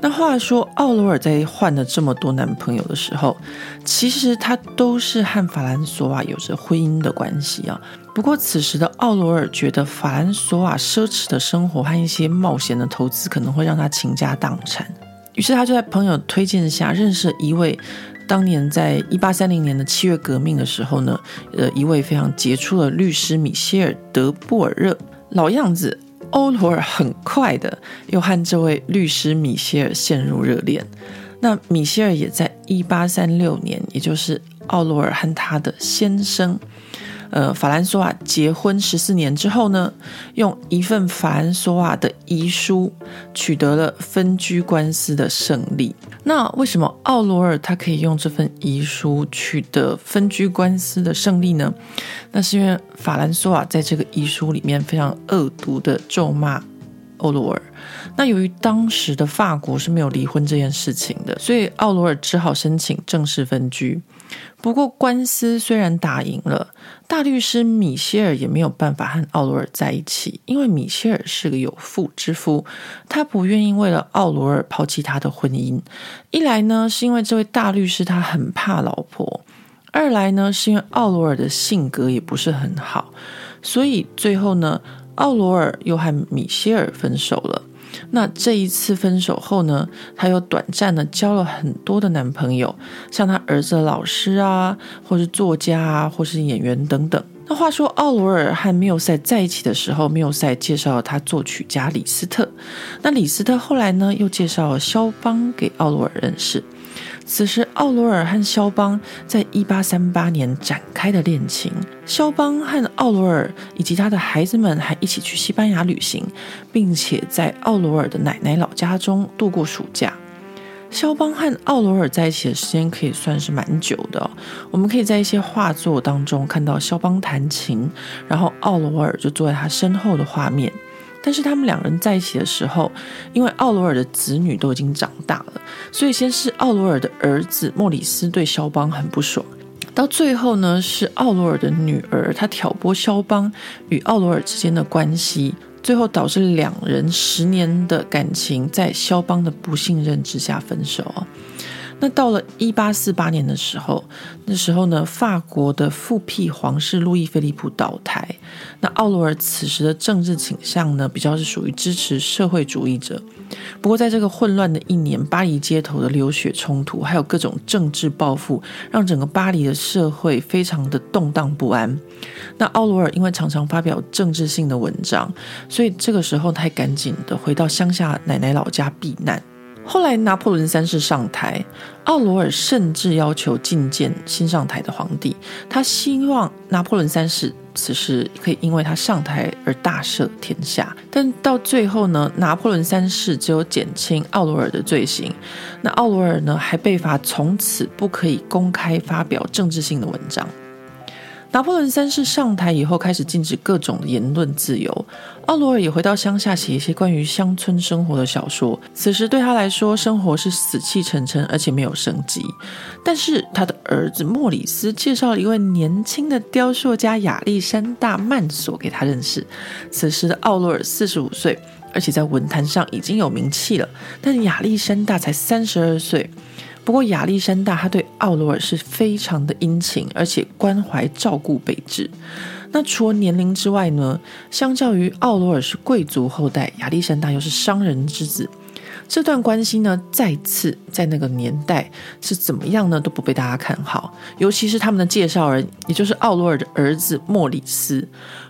那话说，奥罗尔在换了这么多男朋友的时候，其实他都是和法兰索瓦有着婚姻的关系啊。不过此时的奥罗尔觉得法兰索瓦奢侈的生活和一些冒险的投资可能会让他倾家荡产，于是他就在朋友推荐下认识了一位当年在一八三零年的七月革命的时候呢，呃，一位非常杰出的律师米歇尔·德布尔热，老样子。欧罗尔很快的又和这位律师米歇尔陷入热恋，那米歇尔也在一八三六年，也就是奥罗尔和他的先生。呃，法兰索瓦结婚十四年之后呢，用一份法兰索瓦的遗书取得了分居官司的胜利。那为什么奥罗尔他可以用这份遗书取得分居官司的胜利呢？那是因为法兰索瓦在这个遗书里面非常恶毒的咒骂奥罗尔。那由于当时的法国是没有离婚这件事情的，所以奥罗尔只好申请正式分居。不过官司虽然打赢了，大律师米歇尔也没有办法和奥罗尔在一起，因为米歇尔是个有妇之夫，他不愿意为了奥罗尔抛弃他的婚姻。一来呢，是因为这位大律师他很怕老婆；二来呢，是因为奥罗尔的性格也不是很好，所以最后呢，奥罗尔又和米歇尔分手了。那这一次分手后呢，她又短暂的交了很多的男朋友，像她儿子的老师啊，或是作家啊，或是演员等等。那话说，奥罗尔和缪塞在一起的时候，缪塞介绍了他作曲家李斯特，那李斯特后来呢，又介绍了肖邦给奥罗尔认识。此时，奥罗尔和肖邦在一八三八年展开的恋情。肖邦和奥罗尔以及他的孩子们还一起去西班牙旅行，并且在奥罗尔的奶奶老家中度过暑假。肖邦和奥罗尔在一起的时间可以算是蛮久的。我们可以在一些画作当中看到肖邦弹琴，然后奥罗尔就坐在他身后的画面。但是他们两人在一起的时候，因为奥罗尔的子女都已经长大了，所以先是奥罗尔的儿子莫里斯对肖邦很不爽，到最后呢，是奥罗尔的女儿她挑拨肖邦与奥罗尔之间的关系，最后导致两人十年的感情在肖邦的不信任之下分手。那到了一八四八年的时候，那时候呢，法国的复辟皇室路易菲利普倒台。那奥罗尔此时的政治倾向呢，比较是属于支持社会主义者。不过，在这个混乱的一年，巴黎街头的流血冲突，还有各种政治报复，让整个巴黎的社会非常的动荡不安。那奥罗尔因为常常发表政治性的文章，所以这个时候他赶紧的回到乡下奶奶老家避难。后来拿破仑三世上台，奥罗尔甚至要求觐见新上台的皇帝，他希望拿破仑三世此时可以因为他上台而大赦天下。但到最后呢，拿破仑三世只有减轻奥罗尔的罪行，那奥罗尔呢还被罚从此不可以公开发表政治性的文章。拿破仑三世上台以后，开始禁止各种言论自由。奥罗尔也回到乡下，写一些关于乡村生活的小说。此时对他来说，生活是死气沉沉，而且没有生机。但是他的儿子莫里斯介绍了一位年轻的雕塑家亚历山大·曼索给他认识。此时的奥罗尔四十五岁，而且在文坛上已经有名气了。但亚历山大才三十二岁。不过亚历山大他对奥罗尔是非常的殷勤，而且关怀照顾备至。那除了年龄之外呢，相较于奥罗尔是贵族后代，亚历山大又是商人之子，这段关系呢，再次在那个年代是怎么样呢，都不被大家看好。尤其是他们的介绍人，也就是奥罗尔的儿子莫里斯。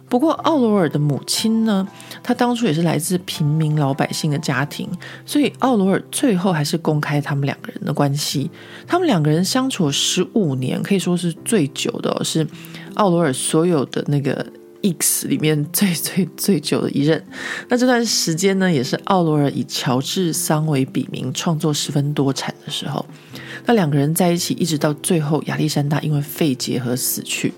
不过，奥罗尔的母亲呢，她当初也是来自平民老百姓的家庭，所以奥罗尔最后还是公开他们两个人的关系。他们两个人相处了十五年，可以说是最久的哦，是奥罗尔所有的那个 ex 里面最最最久的一任。那这段时间呢，也是奥罗尔以乔治桑为笔名，创作十分多产的时候。那两个人在一起，一直到最后，亚历山大因为肺结核死去。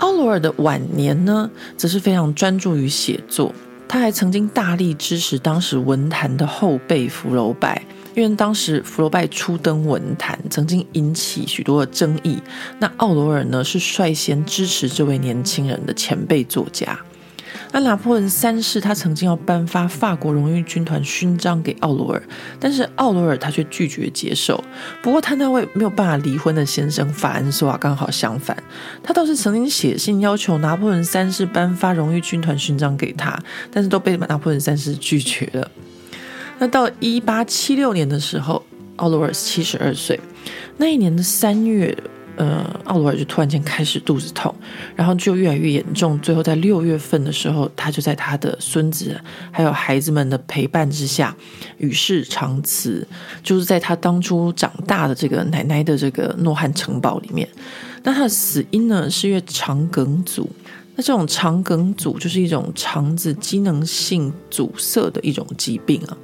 奥罗尔的晚年呢，则是非常专注于写作。他还曾经大力支持当时文坛的后辈福楼拜，因为当时福楼拜初登文坛，曾经引起许多的争议。那奥罗尔呢，是率先支持这位年轻人的前辈作家。那拿破仑三世他曾经要颁发法国荣誉军团勋章给奥罗尔，但是奥罗尔他却拒绝接受。不过他那位没有办法离婚的先生法恩索瓦刚好相反，他倒是曾经写信要求拿破仑三世颁发荣誉军团勋章给他，但是都被拿破仑三世拒绝了。那到一八七六年的时候，奥罗尔七十二岁，那一年的三月。呃，奥罗尔就突然间开始肚子痛，然后就越来越严重，最后在六月份的时候，他就在他的孙子还有孩子们的陪伴之下与世长辞，就是在他当初长大的这个奶奶的这个诺汉城堡里面。那他的死因呢，是因为肠梗阻。那这种肠梗阻就是一种肠子机能性阻塞的一种疾病啊。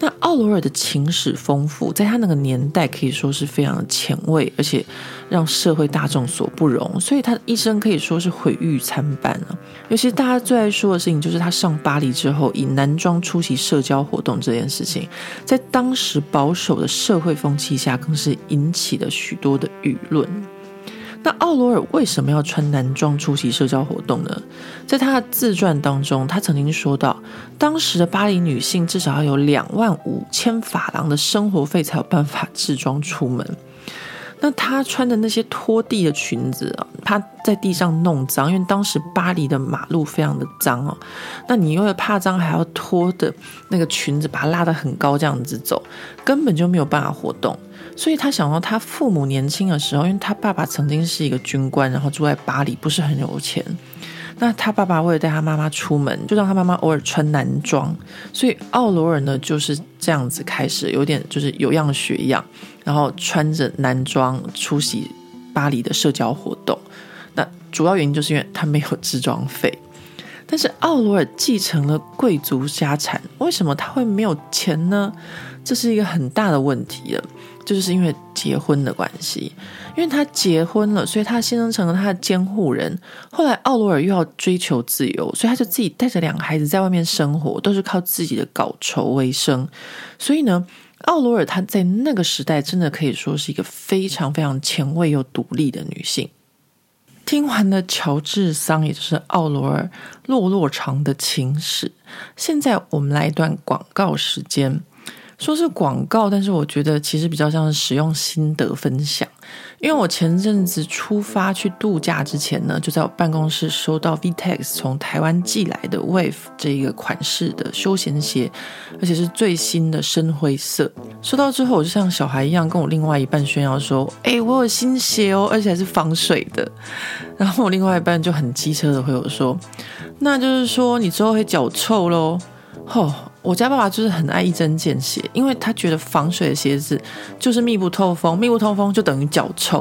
那奥罗尔的情史丰富，在他那个年代可以说是非常的前卫，而且让社会大众所不容，所以他的一生可以说是毁誉参半啊。尤其大家最爱说的事情，就是他上巴黎之后以男装出席社交活动这件事情，在当时保守的社会风气下，更是引起了许多的舆论。那奥罗尔为什么要穿男装出席社交活动呢？在他的自传当中，他曾经说到，当时的巴黎女性至少要有两万五千法郎的生活费才有办法置装出门。那她穿的那些拖地的裙子啊，她在地上弄脏，因为当时巴黎的马路非常的脏哦。那你因为怕脏，还要拖的那个裙子把它拉得很高，这样子走，根本就没有办法活动。所以他想到，他父母年轻的时候，因为他爸爸曾经是一个军官，然后住在巴黎，不是很有钱。那他爸爸为了带他妈妈出门，就让他妈妈偶尔穿男装。所以奥罗尔呢就是这样子开始，有点就是有样学样，然后穿着男装出席巴黎的社交活动。那主要原因就是因为他没有置装费。但是奥罗尔继承了贵族家产，为什么他会没有钱呢？这是一个很大的问题了。就是因为结婚的关系，因为他结婚了，所以他先生成了他的监护人。后来奥罗尔又要追求自由，所以他就自己带着两个孩子在外面生活，都是靠自己的稿酬为生。所以呢，奥罗尔她在那个时代真的可以说是一个非常非常前卫又独立的女性。听完了乔治桑，也就是奥罗尔落落长的情史，现在我们来一段广告时间。说是广告，但是我觉得其实比较像是使用心得分享。因为我前阵子出发去度假之前呢，就在我办公室收到 VTEX 从台湾寄来的 Wave 这一个款式的休闲鞋，而且是最新的深灰色。收到之后，我就像小孩一样跟我另外一半炫耀说：“哎，我有新鞋哦，而且还是防水的。”然后我另外一半就很机车的回我说：“那就是说你之后会脚臭喽？”吼。我家爸爸就是很爱一针见血，因为他觉得防水的鞋子就是密不透风，密不透风就等于脚臭。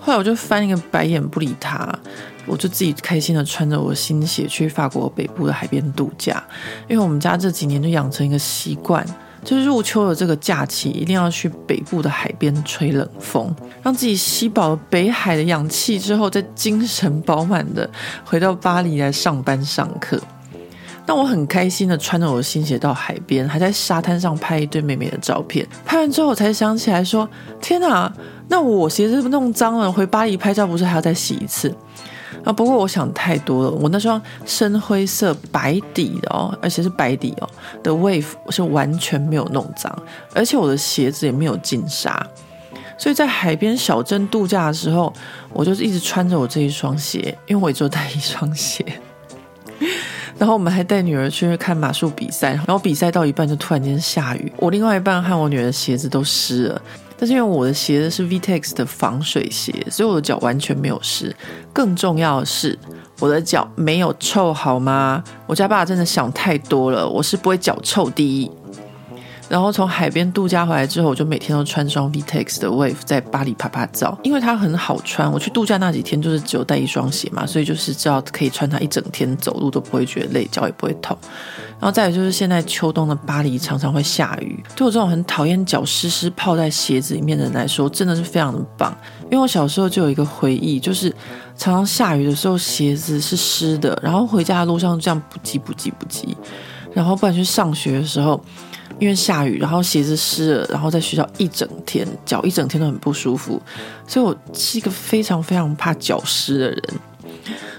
后来我就翻一个白眼不理他，我就自己开心的穿着我的新鞋去法国北部的海边度假。因为我们家这几年就养成一个习惯，就是入秋的这个假期一定要去北部的海边吹冷风，让自己吸饱了北海的氧气之后，再精神饱满的回到巴黎来上班上课。那我很开心的穿着我的新鞋到海边，还在沙滩上拍一对美美的照片。拍完之后，我才想起来说：“天哪，那我鞋子弄脏了，回巴黎拍照不是还要再洗一次？”啊，不过我想太多了。我那双深灰色白底的哦，而且是白底哦的 Wave 是完全没有弄脏，而且我的鞋子也没有进沙。所以在海边小镇度假的时候，我就是一直穿着我这一双鞋，因为我也只有带一双鞋。然后我们还带女儿去看马术比赛，然后比赛到一半就突然间下雨，我另外一半和我女儿的鞋子都湿了。但是因为我的鞋子是 VTEX 的防水鞋，所以我的脚完全没有湿。更重要的是，我的脚没有臭，好吗？我家爸真的想太多了，我是不会脚臭第一。然后从海边度假回来之后，我就每天都穿双 VTEX 的 Wave 在巴黎拍拍照，因为它很好穿。我去度假那几天就是只有带一双鞋嘛，所以就是知道可以穿它一整天，走路都不会觉得累，脚也不会痛。然后再有就是现在秋冬的巴黎常常会下雨，对我这种很讨厌脚湿湿泡在鞋子里面的人来说，真的是非常的棒。因为我小时候就有一个回忆，就是常常下雨的时候鞋子是湿的，然后回家的路上这样不急不急不急，然后不然去上学的时候。因为下雨，然后鞋子湿了，然后在学校一整天，脚一整天都很不舒服，所以我是一个非常非常怕脚湿的人，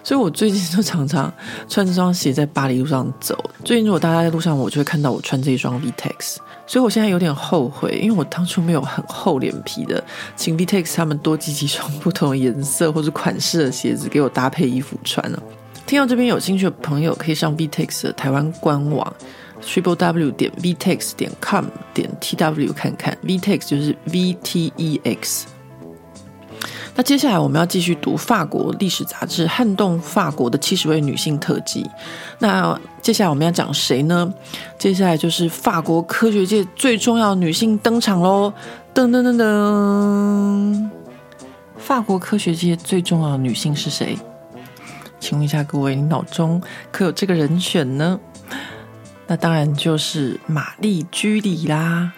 所以我最近就常常穿这双鞋在巴黎路上走。最近如果大家在路上，我就会看到我穿这一双 VTEX，所以我现在有点后悔，因为我当初没有很厚脸皮的请 VTEX 他们多寄几双不同的颜色或者款式的鞋子给我搭配衣服穿了。听到这边有兴趣的朋友，可以上 VTEX 的台湾官网。Triple w 点 vtex 点 com 点 tw 看看，vtex 就是 v t e x。那接下来我们要继续读法国历史杂志《撼动法国的七十位女性特辑》。那接下来我们要讲谁呢？接下来就是法国科学界最重要女性登场喽！噔噔噔噔，法国科学界最重要的女性是谁？请问一下各位，你脑中可有这个人选呢？那当然就是玛丽居里啦！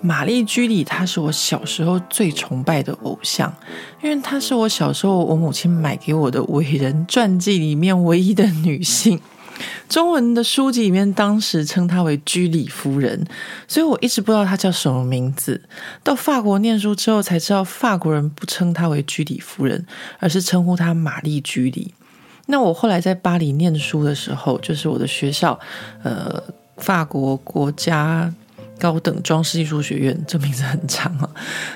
玛丽居里，她是我小时候最崇拜的偶像，因为她是我小时候我母亲买给我的伟人传记里面唯一的女性。中文的书籍里面当时称她为居里夫人，所以我一直不知道她叫什么名字。到法国念书之后才知道，法国人不称她为居里夫人，而是称呼她玛丽居里。那我后来在巴黎念书的时候，就是我的学校，呃，法国国家高等装饰艺术学院，这名字很长啊。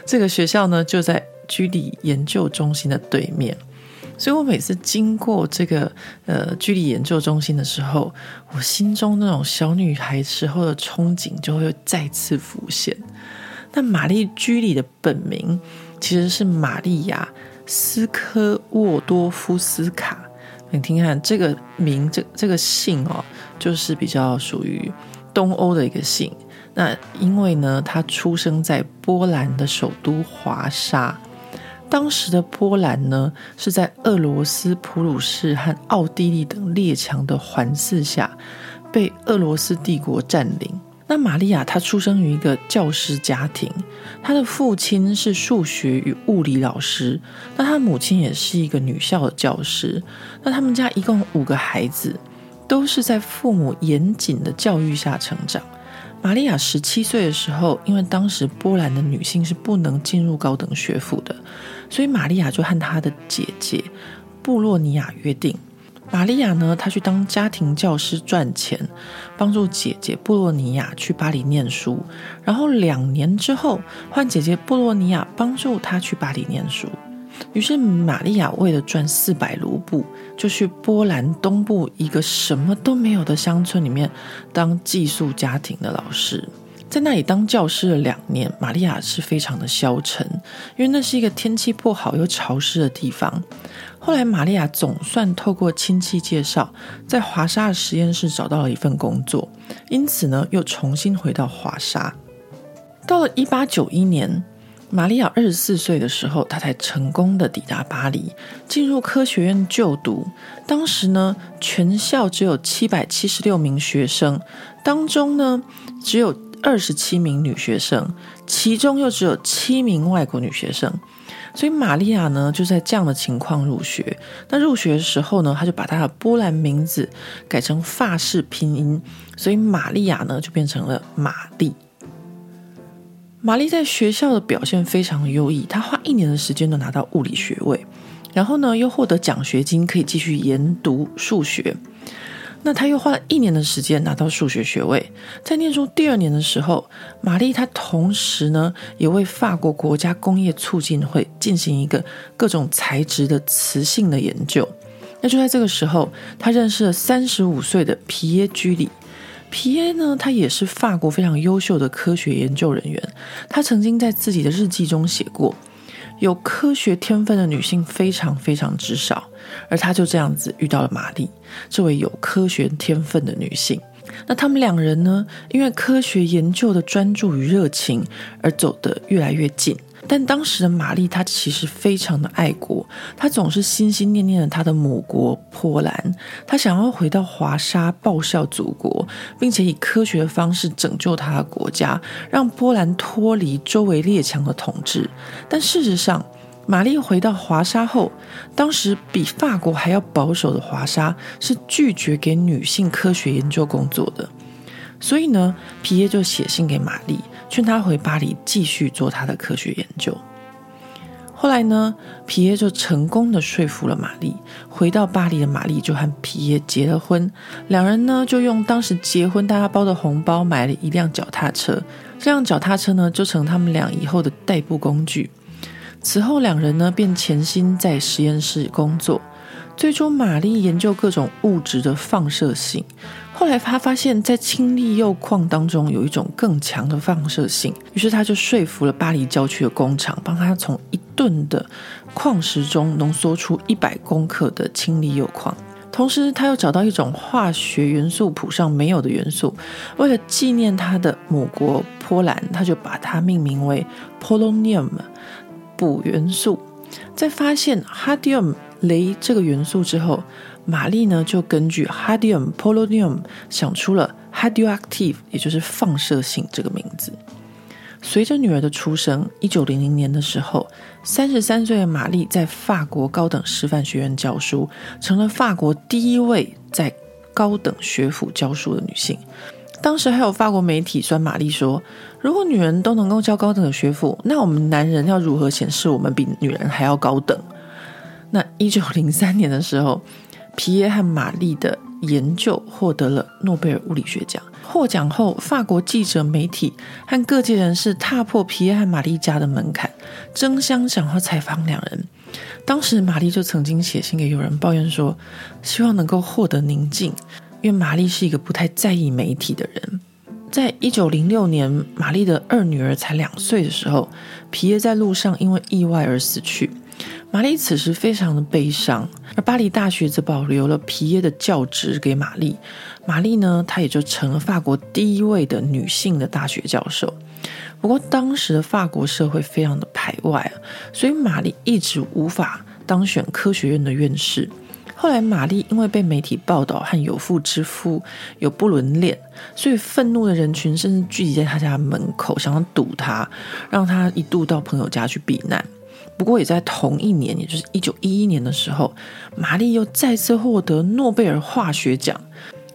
这个学校呢，就在居里研究中心的对面，所以我每次经过这个呃居里研究中心的时候，我心中那种小女孩时候的憧憬就会再次浮现。那玛丽居里的本名其实是玛丽亚斯科沃多夫斯卡。你听看这个名，这这个姓哦，就是比较属于东欧的一个姓。那因为呢，他出生在波兰的首都华沙。当时的波兰呢，是在俄罗斯、普鲁士和奥地利等列强的环伺下，被俄罗斯帝国占领。那玛利亚她出生于一个教师家庭，她的父亲是数学与物理老师，那她母亲也是一个女校的教师。那他们家一共五个孩子，都是在父母严谨的教育下成长。玛利亚十七岁的时候，因为当时波兰的女性是不能进入高等学府的，所以玛利亚就和她的姐姐布洛尼亚约定。玛利亚呢，她去当家庭教师赚钱，帮助姐姐布洛尼亚去巴黎念书。然后两年之后，换姐姐布洛尼亚帮助她去巴黎念书。于是玛利亚为了赚四百卢布，就去波兰东部一个什么都没有的乡村里面当寄宿家庭的老师。在那里当教师了两年，玛利亚是非常的消沉，因为那是一个天气不好又潮湿的地方。后来，玛利亚总算透过亲戚介绍，在华沙的实验室找到了一份工作，因此呢，又重新回到华沙。到了一八九一年，玛利亚二十四岁的时候，她才成功的抵达巴黎，进入科学院就读。当时呢，全校只有七百七十六名学生，当中呢，只有二十七名女学生，其中又只有七名外国女学生，所以玛利亚呢就在这样的情况入学。那入学的时候呢，她就把她的波兰名字改成法式拼音，所以玛利亚呢就变成了玛丽。玛丽在学校的表现非常优异，她花一年的时间都拿到物理学位，然后呢又获得奖学金，可以继续研读数学。那他又花了一年的时间拿到数学学位，在念书第二年的时候，玛丽她同时呢也为法国国家工业促进会进行一个各种材质的磁性的研究。那就在这个时候，他认识了三十五岁的皮耶居里。皮耶呢，他也是法国非常优秀的科学研究人员，他曾经在自己的日记中写过。有科学天分的女性非常非常之少，而她就这样子遇到了玛丽这位有科学天分的女性。那他们两人呢，因为科学研究的专注与热情而走得越来越近。但当时的玛丽，她其实非常的爱国，她总是心心念念的她的母国波兰，她想要回到华沙报效祖国，并且以科学的方式拯救她的国家，让波兰脱离周围列强的统治。但事实上，玛丽回到华沙后，当时比法国还要保守的华沙是拒绝给女性科学研究工作的。所以呢，皮耶就写信给玛丽，劝他回巴黎继续做他的科学研究。后来呢，皮耶就成功的说服了玛丽。回到巴黎的玛丽就和皮耶结了婚，两人呢就用当时结婚大家包的红包买了一辆脚踏车，这辆脚踏车呢就成他们俩以后的代步工具。此后，两人呢便潜心在实验室工作。最初，玛丽研究各种物质的放射性。后来，他发现，在氢力铀矿当中有一种更强的放射性。于是，他就说服了巴黎郊区的工厂，帮他从一吨的矿石中浓缩出一百公克的氢力铀矿。同时，他又找到一种化学元素谱上没有的元素。为了纪念他的母国波兰，他就把它命名为 polonium，鈷元素。在发现 hadium。镭这个元素之后，玛丽呢就根据 hadium polonium 想出了 radioactive，也就是放射性这个名字。随着女儿的出生，一九零零年的时候，三十三岁的玛丽在法国高等师范学院教书，成了法国第一位在高等学府教书的女性。当时还有法国媒体酸玛丽说：“如果女人都能够教高等的学府，那我们男人要如何显示我们比女人还要高等？”那一九零三年的时候，皮耶和玛丽的研究获得了诺贝尔物理学奖。获奖后，法国记者、媒体和各界人士踏破皮耶和玛丽家的门槛，争相想要采访两人。当时，玛丽就曾经写信给友人抱怨说，希望能够获得宁静，因为玛丽是一个不太在意媒体的人。在一九零六年，玛丽的二女儿才两岁的时候，皮耶在路上因为意外而死去。玛丽此时非常的悲伤，而巴黎大学则保留了皮耶的教职给玛丽。玛丽呢，她也就成了法国第一位的女性的大学教授。不过当时的法国社会非常的排外，所以玛丽一直无法当选科学院的院士。后来玛丽因为被媒体报道和有妇之夫有不伦恋，所以愤怒的人群甚至聚集在她家门口，想要堵她，让她一度到朋友家去避难。不过，也在同一年，也就是一九一一年的时候，玛丽又再次获得诺贝尔化学奖。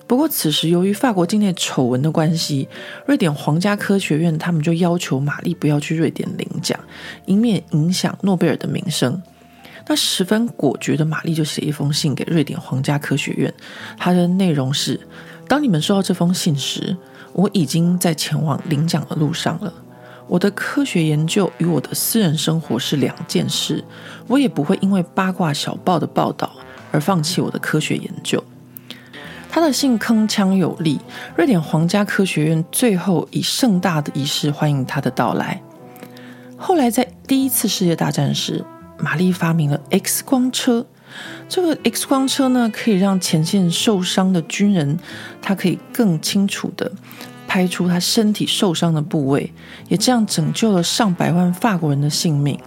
不过，此时由于法国境内丑闻的关系，瑞典皇家科学院他们就要求玛丽不要去瑞典领奖，以免影响诺贝尔的名声。那十分果决的玛丽就写一封信给瑞典皇家科学院，它的内容是：当你们收到这封信时，我已经在前往领奖的路上了。我的科学研究与我的私人生活是两件事，我也不会因为八卦小报的报道而放弃我的科学研究。他的信铿锵有力，瑞典皇家科学院最后以盛大的仪式欢迎他的到来。后来在第一次世界大战时，玛丽发明了 X 光车。这个 X 光车呢，可以让前线受伤的军人，他可以更清楚地拍出他身体受伤的部位，也这样拯救了上百万法国人的性命。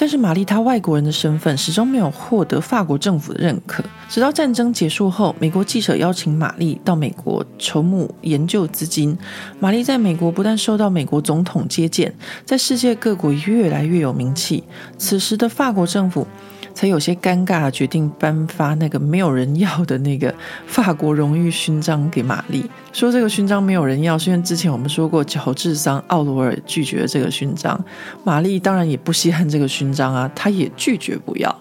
但是玛丽她外国人的身份始终没有获得法国政府的认可。直到战争结束后，美国记者邀请玛丽到美国筹募研究资金。玛丽在美国不但受到美国总统接见，在世界各国越来越有名气。此时的法国政府，才有些尴尬，决定颁发那个没有人要的那个法国荣誉勋章给玛丽。说这个勋章没有人要，是因为之前我们说过，乔治桑奥罗尔拒绝了这个勋章。玛丽当然也不稀罕这个勋章啊，她也拒绝不要。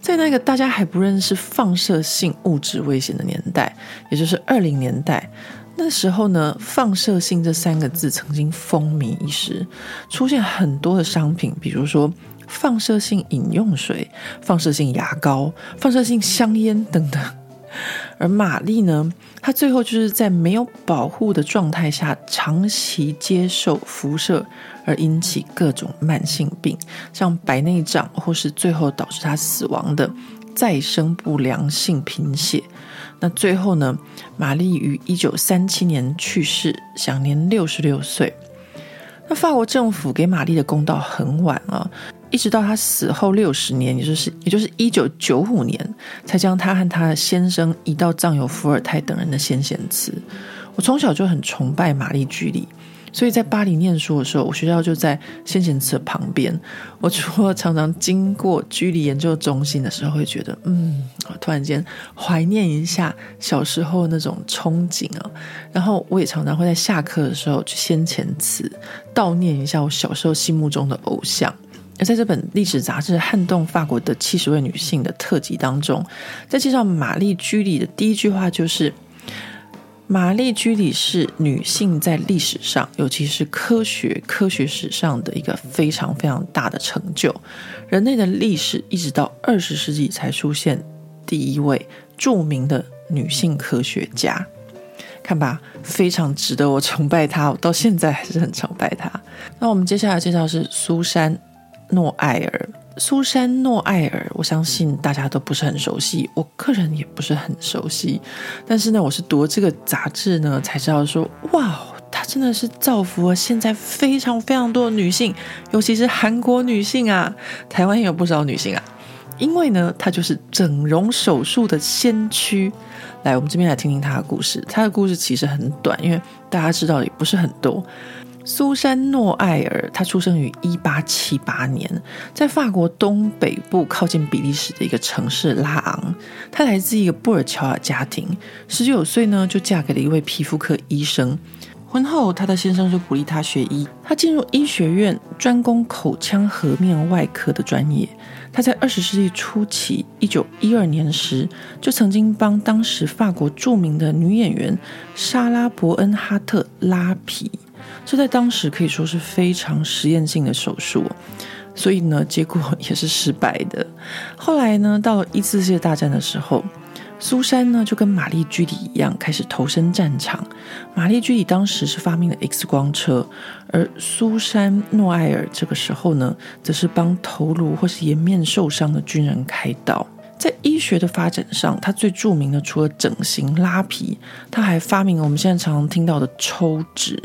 在那个大家还不认识放射性物质危险的年代，也就是二零年代，那时候呢，放射性这三个字曾经风靡一时，出现很多的商品，比如说。放射性饮用水、放射性牙膏、放射性香烟等等，而玛丽呢，她最后就是在没有保护的状态下，长期接受辐射，而引起各种慢性病，像白内障，或是最后导致她死亡的再生不良性贫血。那最后呢，玛丽于一九三七年去世，享年六十六岁。那法国政府给玛丽的公道很晚啊。一直到他死后六十年，也就是也就是一九九五年，才将他和他的先生移到葬有伏尔泰等人的先贤祠。我从小就很崇拜玛丽居里，所以在巴黎念书的时候，我学校就在先贤祠旁边。我除了常常经过居里研究中心的时候，会觉得嗯，突然间怀念一下小时候那种憧憬啊。然后我也常常会在下课的时候去先贤祠悼念一下我小时候心目中的偶像。而在这本历史杂志《撼动法国的七十位女性》的特辑当中，在介绍玛丽居里的第一句话就是：“玛丽居里是女性在历史上，尤其是科学科学史上的一个非常非常大的成就。人类的历史一直到二十世纪才出现第一位著名的女性科学家，看吧，非常值得我崇拜她，我到现在还是很崇拜她。那我们接下来介绍是苏珊。诺艾尔，苏珊·诺艾尔，我相信大家都不是很熟悉，我个人也不是很熟悉。但是呢，我是读了这个杂志呢，才知道说，哇，她真的是造福了现在非常非常多的女性，尤其是韩国女性啊，台湾也有不少女性啊。因为呢，她就是整容手术的先驱。来，我们这边来听听她的故事。她的故事其实很短，因为大家知道的也不是很多。苏珊·诺艾尔，她出生于一八七八年，在法国东北部靠近比利时的一个城市拉昂。她来自一个布尔乔亚家庭，十九岁呢就嫁给了一位皮肤科医生。婚后，她的先生就鼓励她学医，她进入医学院，专攻口腔颌面外科的专业。她在二十世纪初期，一九一二年时，就曾经帮当时法国著名的女演员莎拉·伯恩哈特拉皮。这在当时可以说是非常实验性的手术，所以呢，结果也是失败的。后来呢，到了一次世界大战的时候，苏珊呢就跟玛丽居里一样开始投身战场。玛丽居里当时是发明了 X 光车，而苏珊诺艾尔这个时候呢，则是帮头颅或是颜面受伤的军人开刀。在医学的发展上，他最著名的除了整形拉皮，他还发明了我们现在常常听到的抽脂。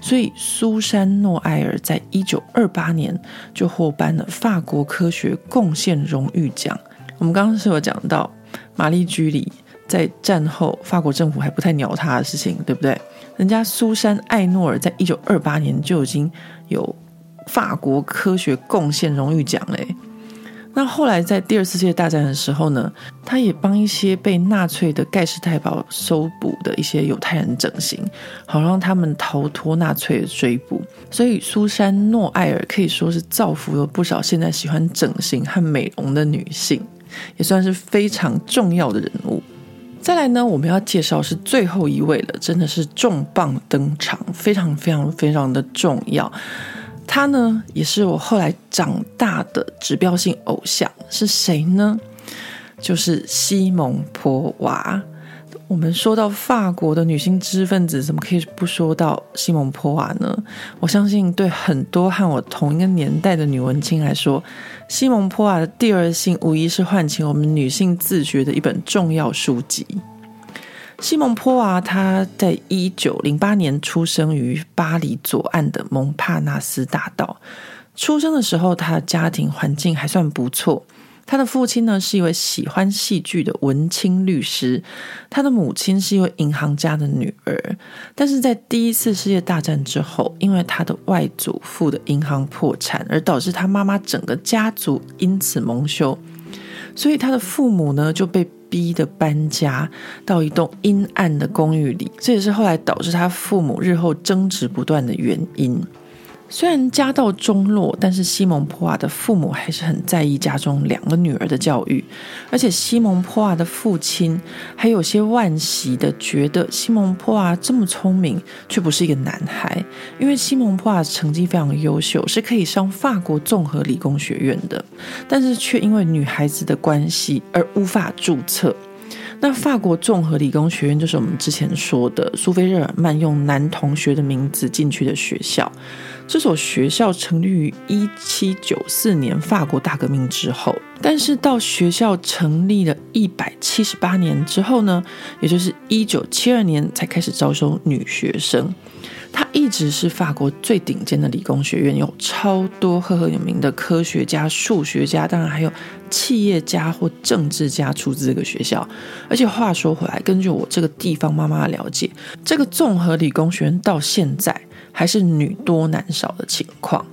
所以，苏珊·诺埃尔在一九二八年就获颁了法国科学贡献荣誉奖。我们刚刚是有讲到玛丽居里在战后法国政府还不太鸟她的事情，对不对？人家苏珊·艾诺尔在一九二八年就已经有法国科学贡献荣誉奖嘞。那后来在第二次世界大战的时候呢，他也帮一些被纳粹的盖世太保搜捕的一些犹太人整形，好让他们逃脱纳粹的追捕。所以苏珊·诺艾尔可以说是造福了不少现在喜欢整形和美容的女性，也算是非常重要的人物。再来呢，我们要介绍是最后一位了，真的是重磅登场，非常非常非常的重要。他呢，也是我后来长大的指标性偶像，是谁呢？就是西蒙波娃。我们说到法国的女性知识分子，怎么可以不说到西蒙波娃呢？我相信对很多和我同一个年代的女文青来说，西蒙波娃的第二性无疑是唤起我们女性自觉的一本重要书籍。西蒙波娃，他在一九零八年出生于巴黎左岸的蒙帕纳斯大道。出生的时候，他的家庭环境还算不错。他的父亲呢，是一位喜欢戏剧的文青律师，他的母亲是一位银行家的女儿。但是在第一次世界大战之后，因为他的外祖父的银行破产，而导致他妈妈整个家族因此蒙羞，所以他的父母呢就被。逼的搬家到一栋阴暗的公寓里，这也是后来导致他父母日后争执不断的原因。虽然家道中落，但是西蒙波娃的父母还是很在意家中两个女儿的教育，而且西蒙波娃的父亲还有些惋惜的觉得西蒙波娃这么聪明，却不是一个男孩，因为西蒙波娃成绩非常优秀，是可以上法国综合理工学院的，但是却因为女孩子的关系而无法注册。那法国综合理工学院就是我们之前说的苏菲热尔曼用男同学的名字进去的学校。这所学校成立于一七九四年法国大革命之后，但是到学校成立了一百七十八年之后呢，也就是一九七二年才开始招收女学生。它一直是法国最顶尖的理工学院，有超多赫赫有名的科学家、数学家，当然还有企业家或政治家出自这个学校。而且话说回来，根据我这个地方妈妈的了解，这个综合理工学院到现在还是女多男少的情况。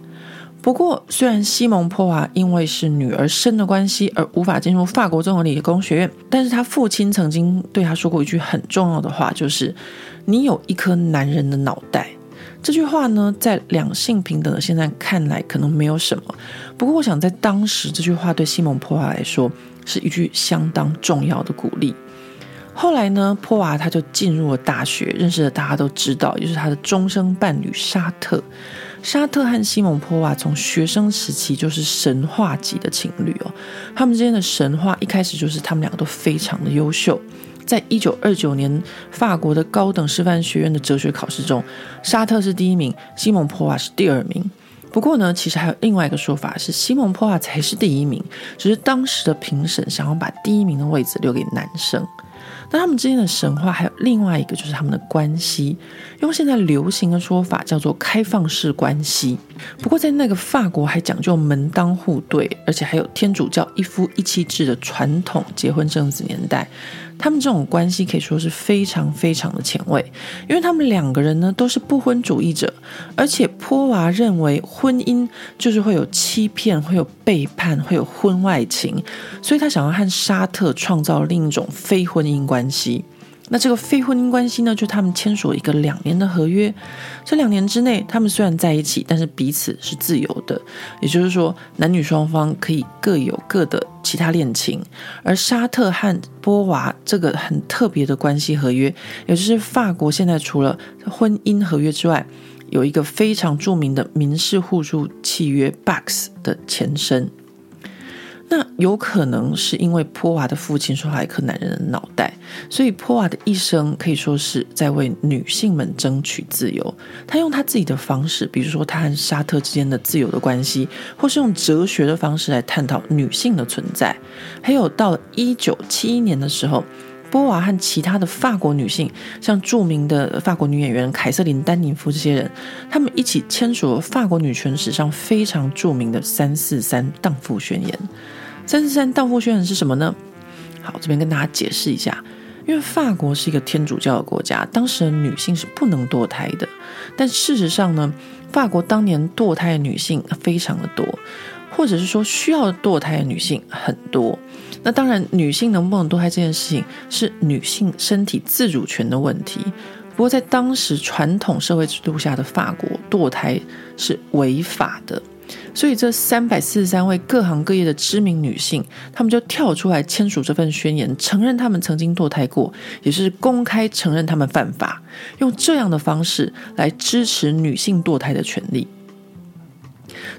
不过，虽然西蒙波娃因为是女儿生的关系而无法进入法国综合理工学院，但是她父亲曾经对她说过一句很重要的话，就是“你有一颗男人的脑袋”。这句话呢，在两性平等的现在看来可能没有什么，不过我想在当时，这句话对西蒙波娃来说是一句相当重要的鼓励。后来呢，波娃他就进入了大学，认识了大家都知道，也就是他的终生伴侣沙特。沙特和西蒙波娃从学生时期就是神话级的情侣哦，他们之间的神话一开始就是他们两个都非常的优秀。在一九二九年法国的高等师范学院的哲学考试中，沙特是第一名，西蒙波娃是第二名。不过呢，其实还有另外一个说法是西蒙波娃才是第一名，只是当时的评审想要把第一名的位置留给男生。那他们之间的神话还有另外一个，就是他们的关系，用现在流行的说法叫做开放式关系。不过在那个法国还讲究门当户对，而且还有天主教一夫一妻制的传统结婚生子年代。他们这种关系可以说是非常非常的前卫，因为他们两个人呢都是不婚主义者，而且波娃认为婚姻就是会有欺骗、会有背叛、会有婚外情，所以他想要和沙特创造另一种非婚姻关系。那这个非婚姻关系呢，就他们签署一个两年的合约。这两年之内，他们虽然在一起，但是彼此是自由的，也就是说，男女双方可以各有各的其他恋情。而沙特和波娃这个很特别的关系合约，也就是法国现在除了婚姻合约之外，有一个非常著名的民事互助契约 （Box） 的前身。那有可能是因为波娃的父亲说他一颗男人的脑袋，所以波娃的一生可以说是在为女性们争取自由。他用他自己的方式，比如说他和沙特之间的自由的关系，或是用哲学的方式来探讨女性的存在。还有到了一九七一年的时候，波娃和其他的法国女性，像著名的法国女演员凯瑟琳·丹宁夫这些人，他们一起签署了法国女权史上非常著名的三四三荡妇宣言。三四三荡妇宣言是什么呢？好，这边跟大家解释一下。因为法国是一个天主教的国家，当时的女性是不能堕胎的。但事实上呢，法国当年堕胎的女性非常的多。或者是说需要堕胎的女性很多。那当然，女性能不能堕胎这件事情是女性身体自主权的问题。不过，在当时传统社会制度下的法国，堕胎是违法的。所以，这三百四十三位各行各业的知名女性，她们就跳出来签署这份宣言，承认她们曾经堕胎过，也是公开承认她们犯法，用这样的方式来支持女性堕胎的权利。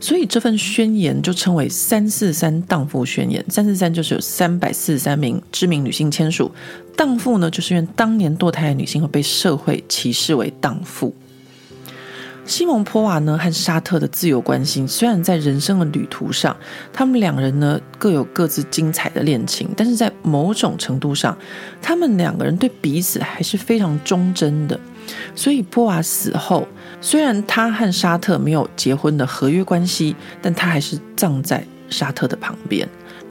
所以，这份宣言就称为“三四三荡妇宣言”。三四三就是有三百四十三名知名女性签署，荡妇呢，就是因为当年堕胎的女性会被社会歧视为荡妇。西蒙波娃呢和沙特的自由关系，虽然在人生的旅途上，他们两人呢各有各自精彩的恋情，但是在某种程度上，他们两个人对彼此还是非常忠贞的。所以波娃死后，虽然他和沙特没有结婚的合约关系，但他还是葬在沙特的旁边。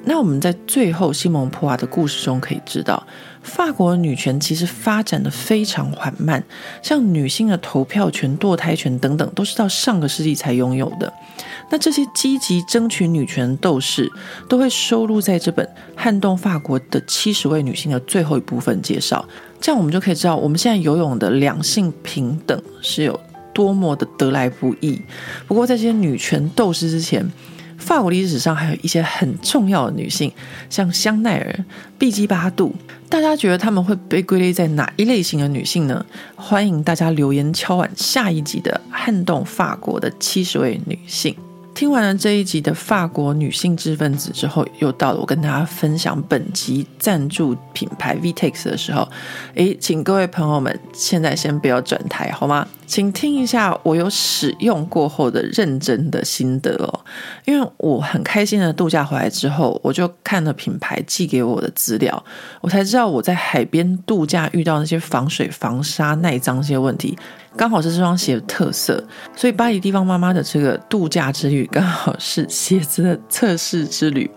那我们在最后西蒙波娃的故事中可以知道，法国女权其实发展得非常缓慢，像女性的投票权、堕胎权等等，都是到上个世纪才拥有的。那这些积极争取女权的斗士，都会收录在这本《撼动法国的七十位女性》的最后一部分介绍。这样我们就可以知道，我们现在游泳的两性平等是有多么的得来不易。不过，在这些女权斗士之前，法国历史上还有一些很重要的女性，像香奈儿、碧姬八度。大家觉得她们会被归类在哪一类型的女性呢？欢迎大家留言敲碗下一集的《撼动法国的七十位女性》。听完了这一集的法国女性知识分子之后，又到了我跟大家分享本集赞助品牌 VTEX 的时候。诶，请各位朋友们现在先不要转台，好吗？请听一下我有使用过后的认真的心得哦。因为我很开心的度假回来之后，我就看了品牌寄给我的资料，我才知道我在海边度假遇到那些防水、防沙、耐脏这些问题。刚好是这双鞋的特色，所以巴黎地方妈妈的这个度假之旅刚好是鞋子的测试之旅。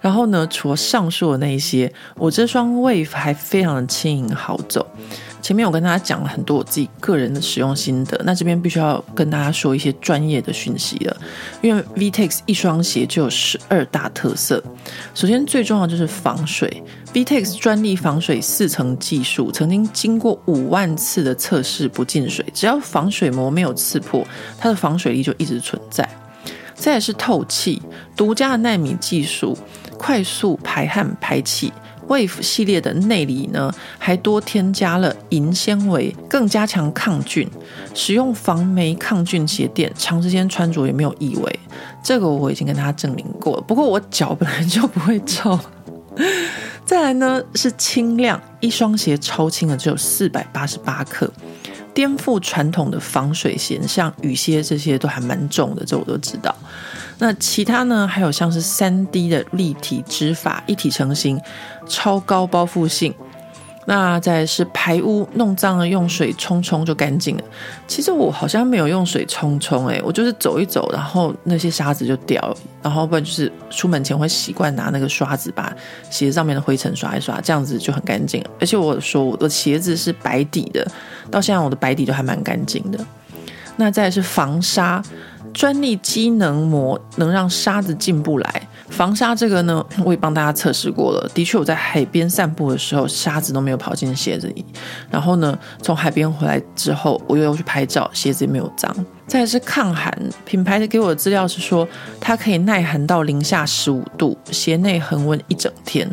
然后呢，除了上述的那一些，我这双 Wave 还非常的轻盈好走。前面我跟大家讲了很多我自己个人的使用心得，那这边必须要跟大家说一些专业的讯息了。因为 VTEX 一双鞋就有十二大特色，首先最重要就是防水，VTEX 专利防水四层技术，曾经经过五万次的测试不进水，只要防水膜没有刺破，它的防水力就一直存在。再来是透气，独家的纳米技术，快速排汗排气。Wave 系列的内里呢，还多添加了银纤维，更加强抗菌。使用防霉抗菌鞋垫，长时间穿着也没有异味。这个我已经跟大家证明过了。不过我脚本来就不会臭。再来呢是轻量，一双鞋超轻的，只有四百八十八克，颠覆传统的防水鞋，像雨靴这些都还蛮重的，这我都知道。那其他呢？还有像是三 D 的立体织法，一体成型，超高包覆性。那再是排污，弄脏了用水冲冲就干净了。其实我好像没有用水冲冲，诶，我就是走一走，然后那些沙子就掉。然后不然就是出门前会习惯拿那个刷子把鞋子上面的灰尘刷一刷，这样子就很干净。而且我说我的鞋子是白底的，到现在我的白底都还蛮干净的。那再是防沙。专利机能膜能让沙子进不来，防沙这个呢，我也帮大家测试过了。的确，我在海边散步的时候，沙子都没有跑进鞋子里。然后呢，从海边回来之后，我又要去拍照，鞋子也没有脏。再是抗寒，品牌的给我的资料是说，它可以耐寒到零下十五度，鞋内恒温一整天。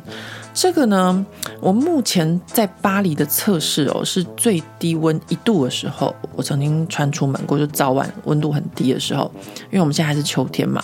这个呢，我目前在巴黎的测试哦，是最低温一度的时候，我曾经穿出门过，就早晚温度很低的时候，因为我们现在还是秋天嘛。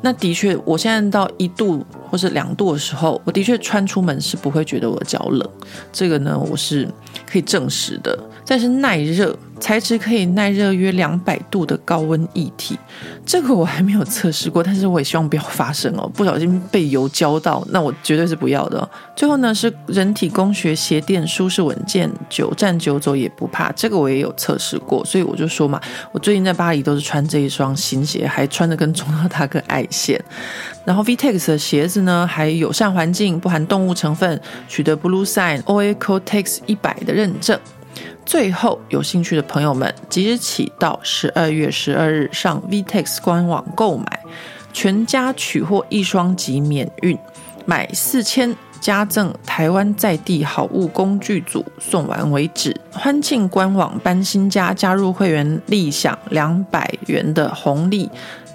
那的确，我现在到一度或是两度的时候，我的确穿出门是不会觉得我的脚冷，这个呢，我是可以证实的。但是耐热。材质可以耐热约两百度的高温液体，这个我还没有测试过，但是我也希望不要发生哦，不小心被油浇到，那我绝对是不要的。最后呢，是人体工学鞋垫，舒适稳健，久站久走也不怕，这个我也有测试过，所以我就说嘛，我最近在巴黎都是穿这一双新鞋，还穿的跟中道大哥爱线。然后 VTEX 的鞋子呢，还友善环境，不含动物成分，取得 Blue Sign OEKO-TEX 一百的认证。最后，有兴趣的朋友们，即日起到十二月十二日上 VTEX 官网购买全家取货一双即免运，买四千加赠台湾在地好物工具组，送完为止。欢庆官网搬新家，加入会员立享两百元的红利，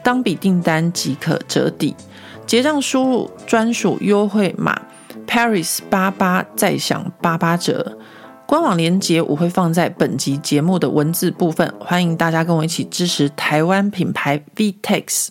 当笔订单即可折抵。结账输入专属优惠码 Paris 八八，再享八八折。官网链接我会放在本集节目的文字部分，欢迎大家跟我一起支持台湾品牌 VTEX。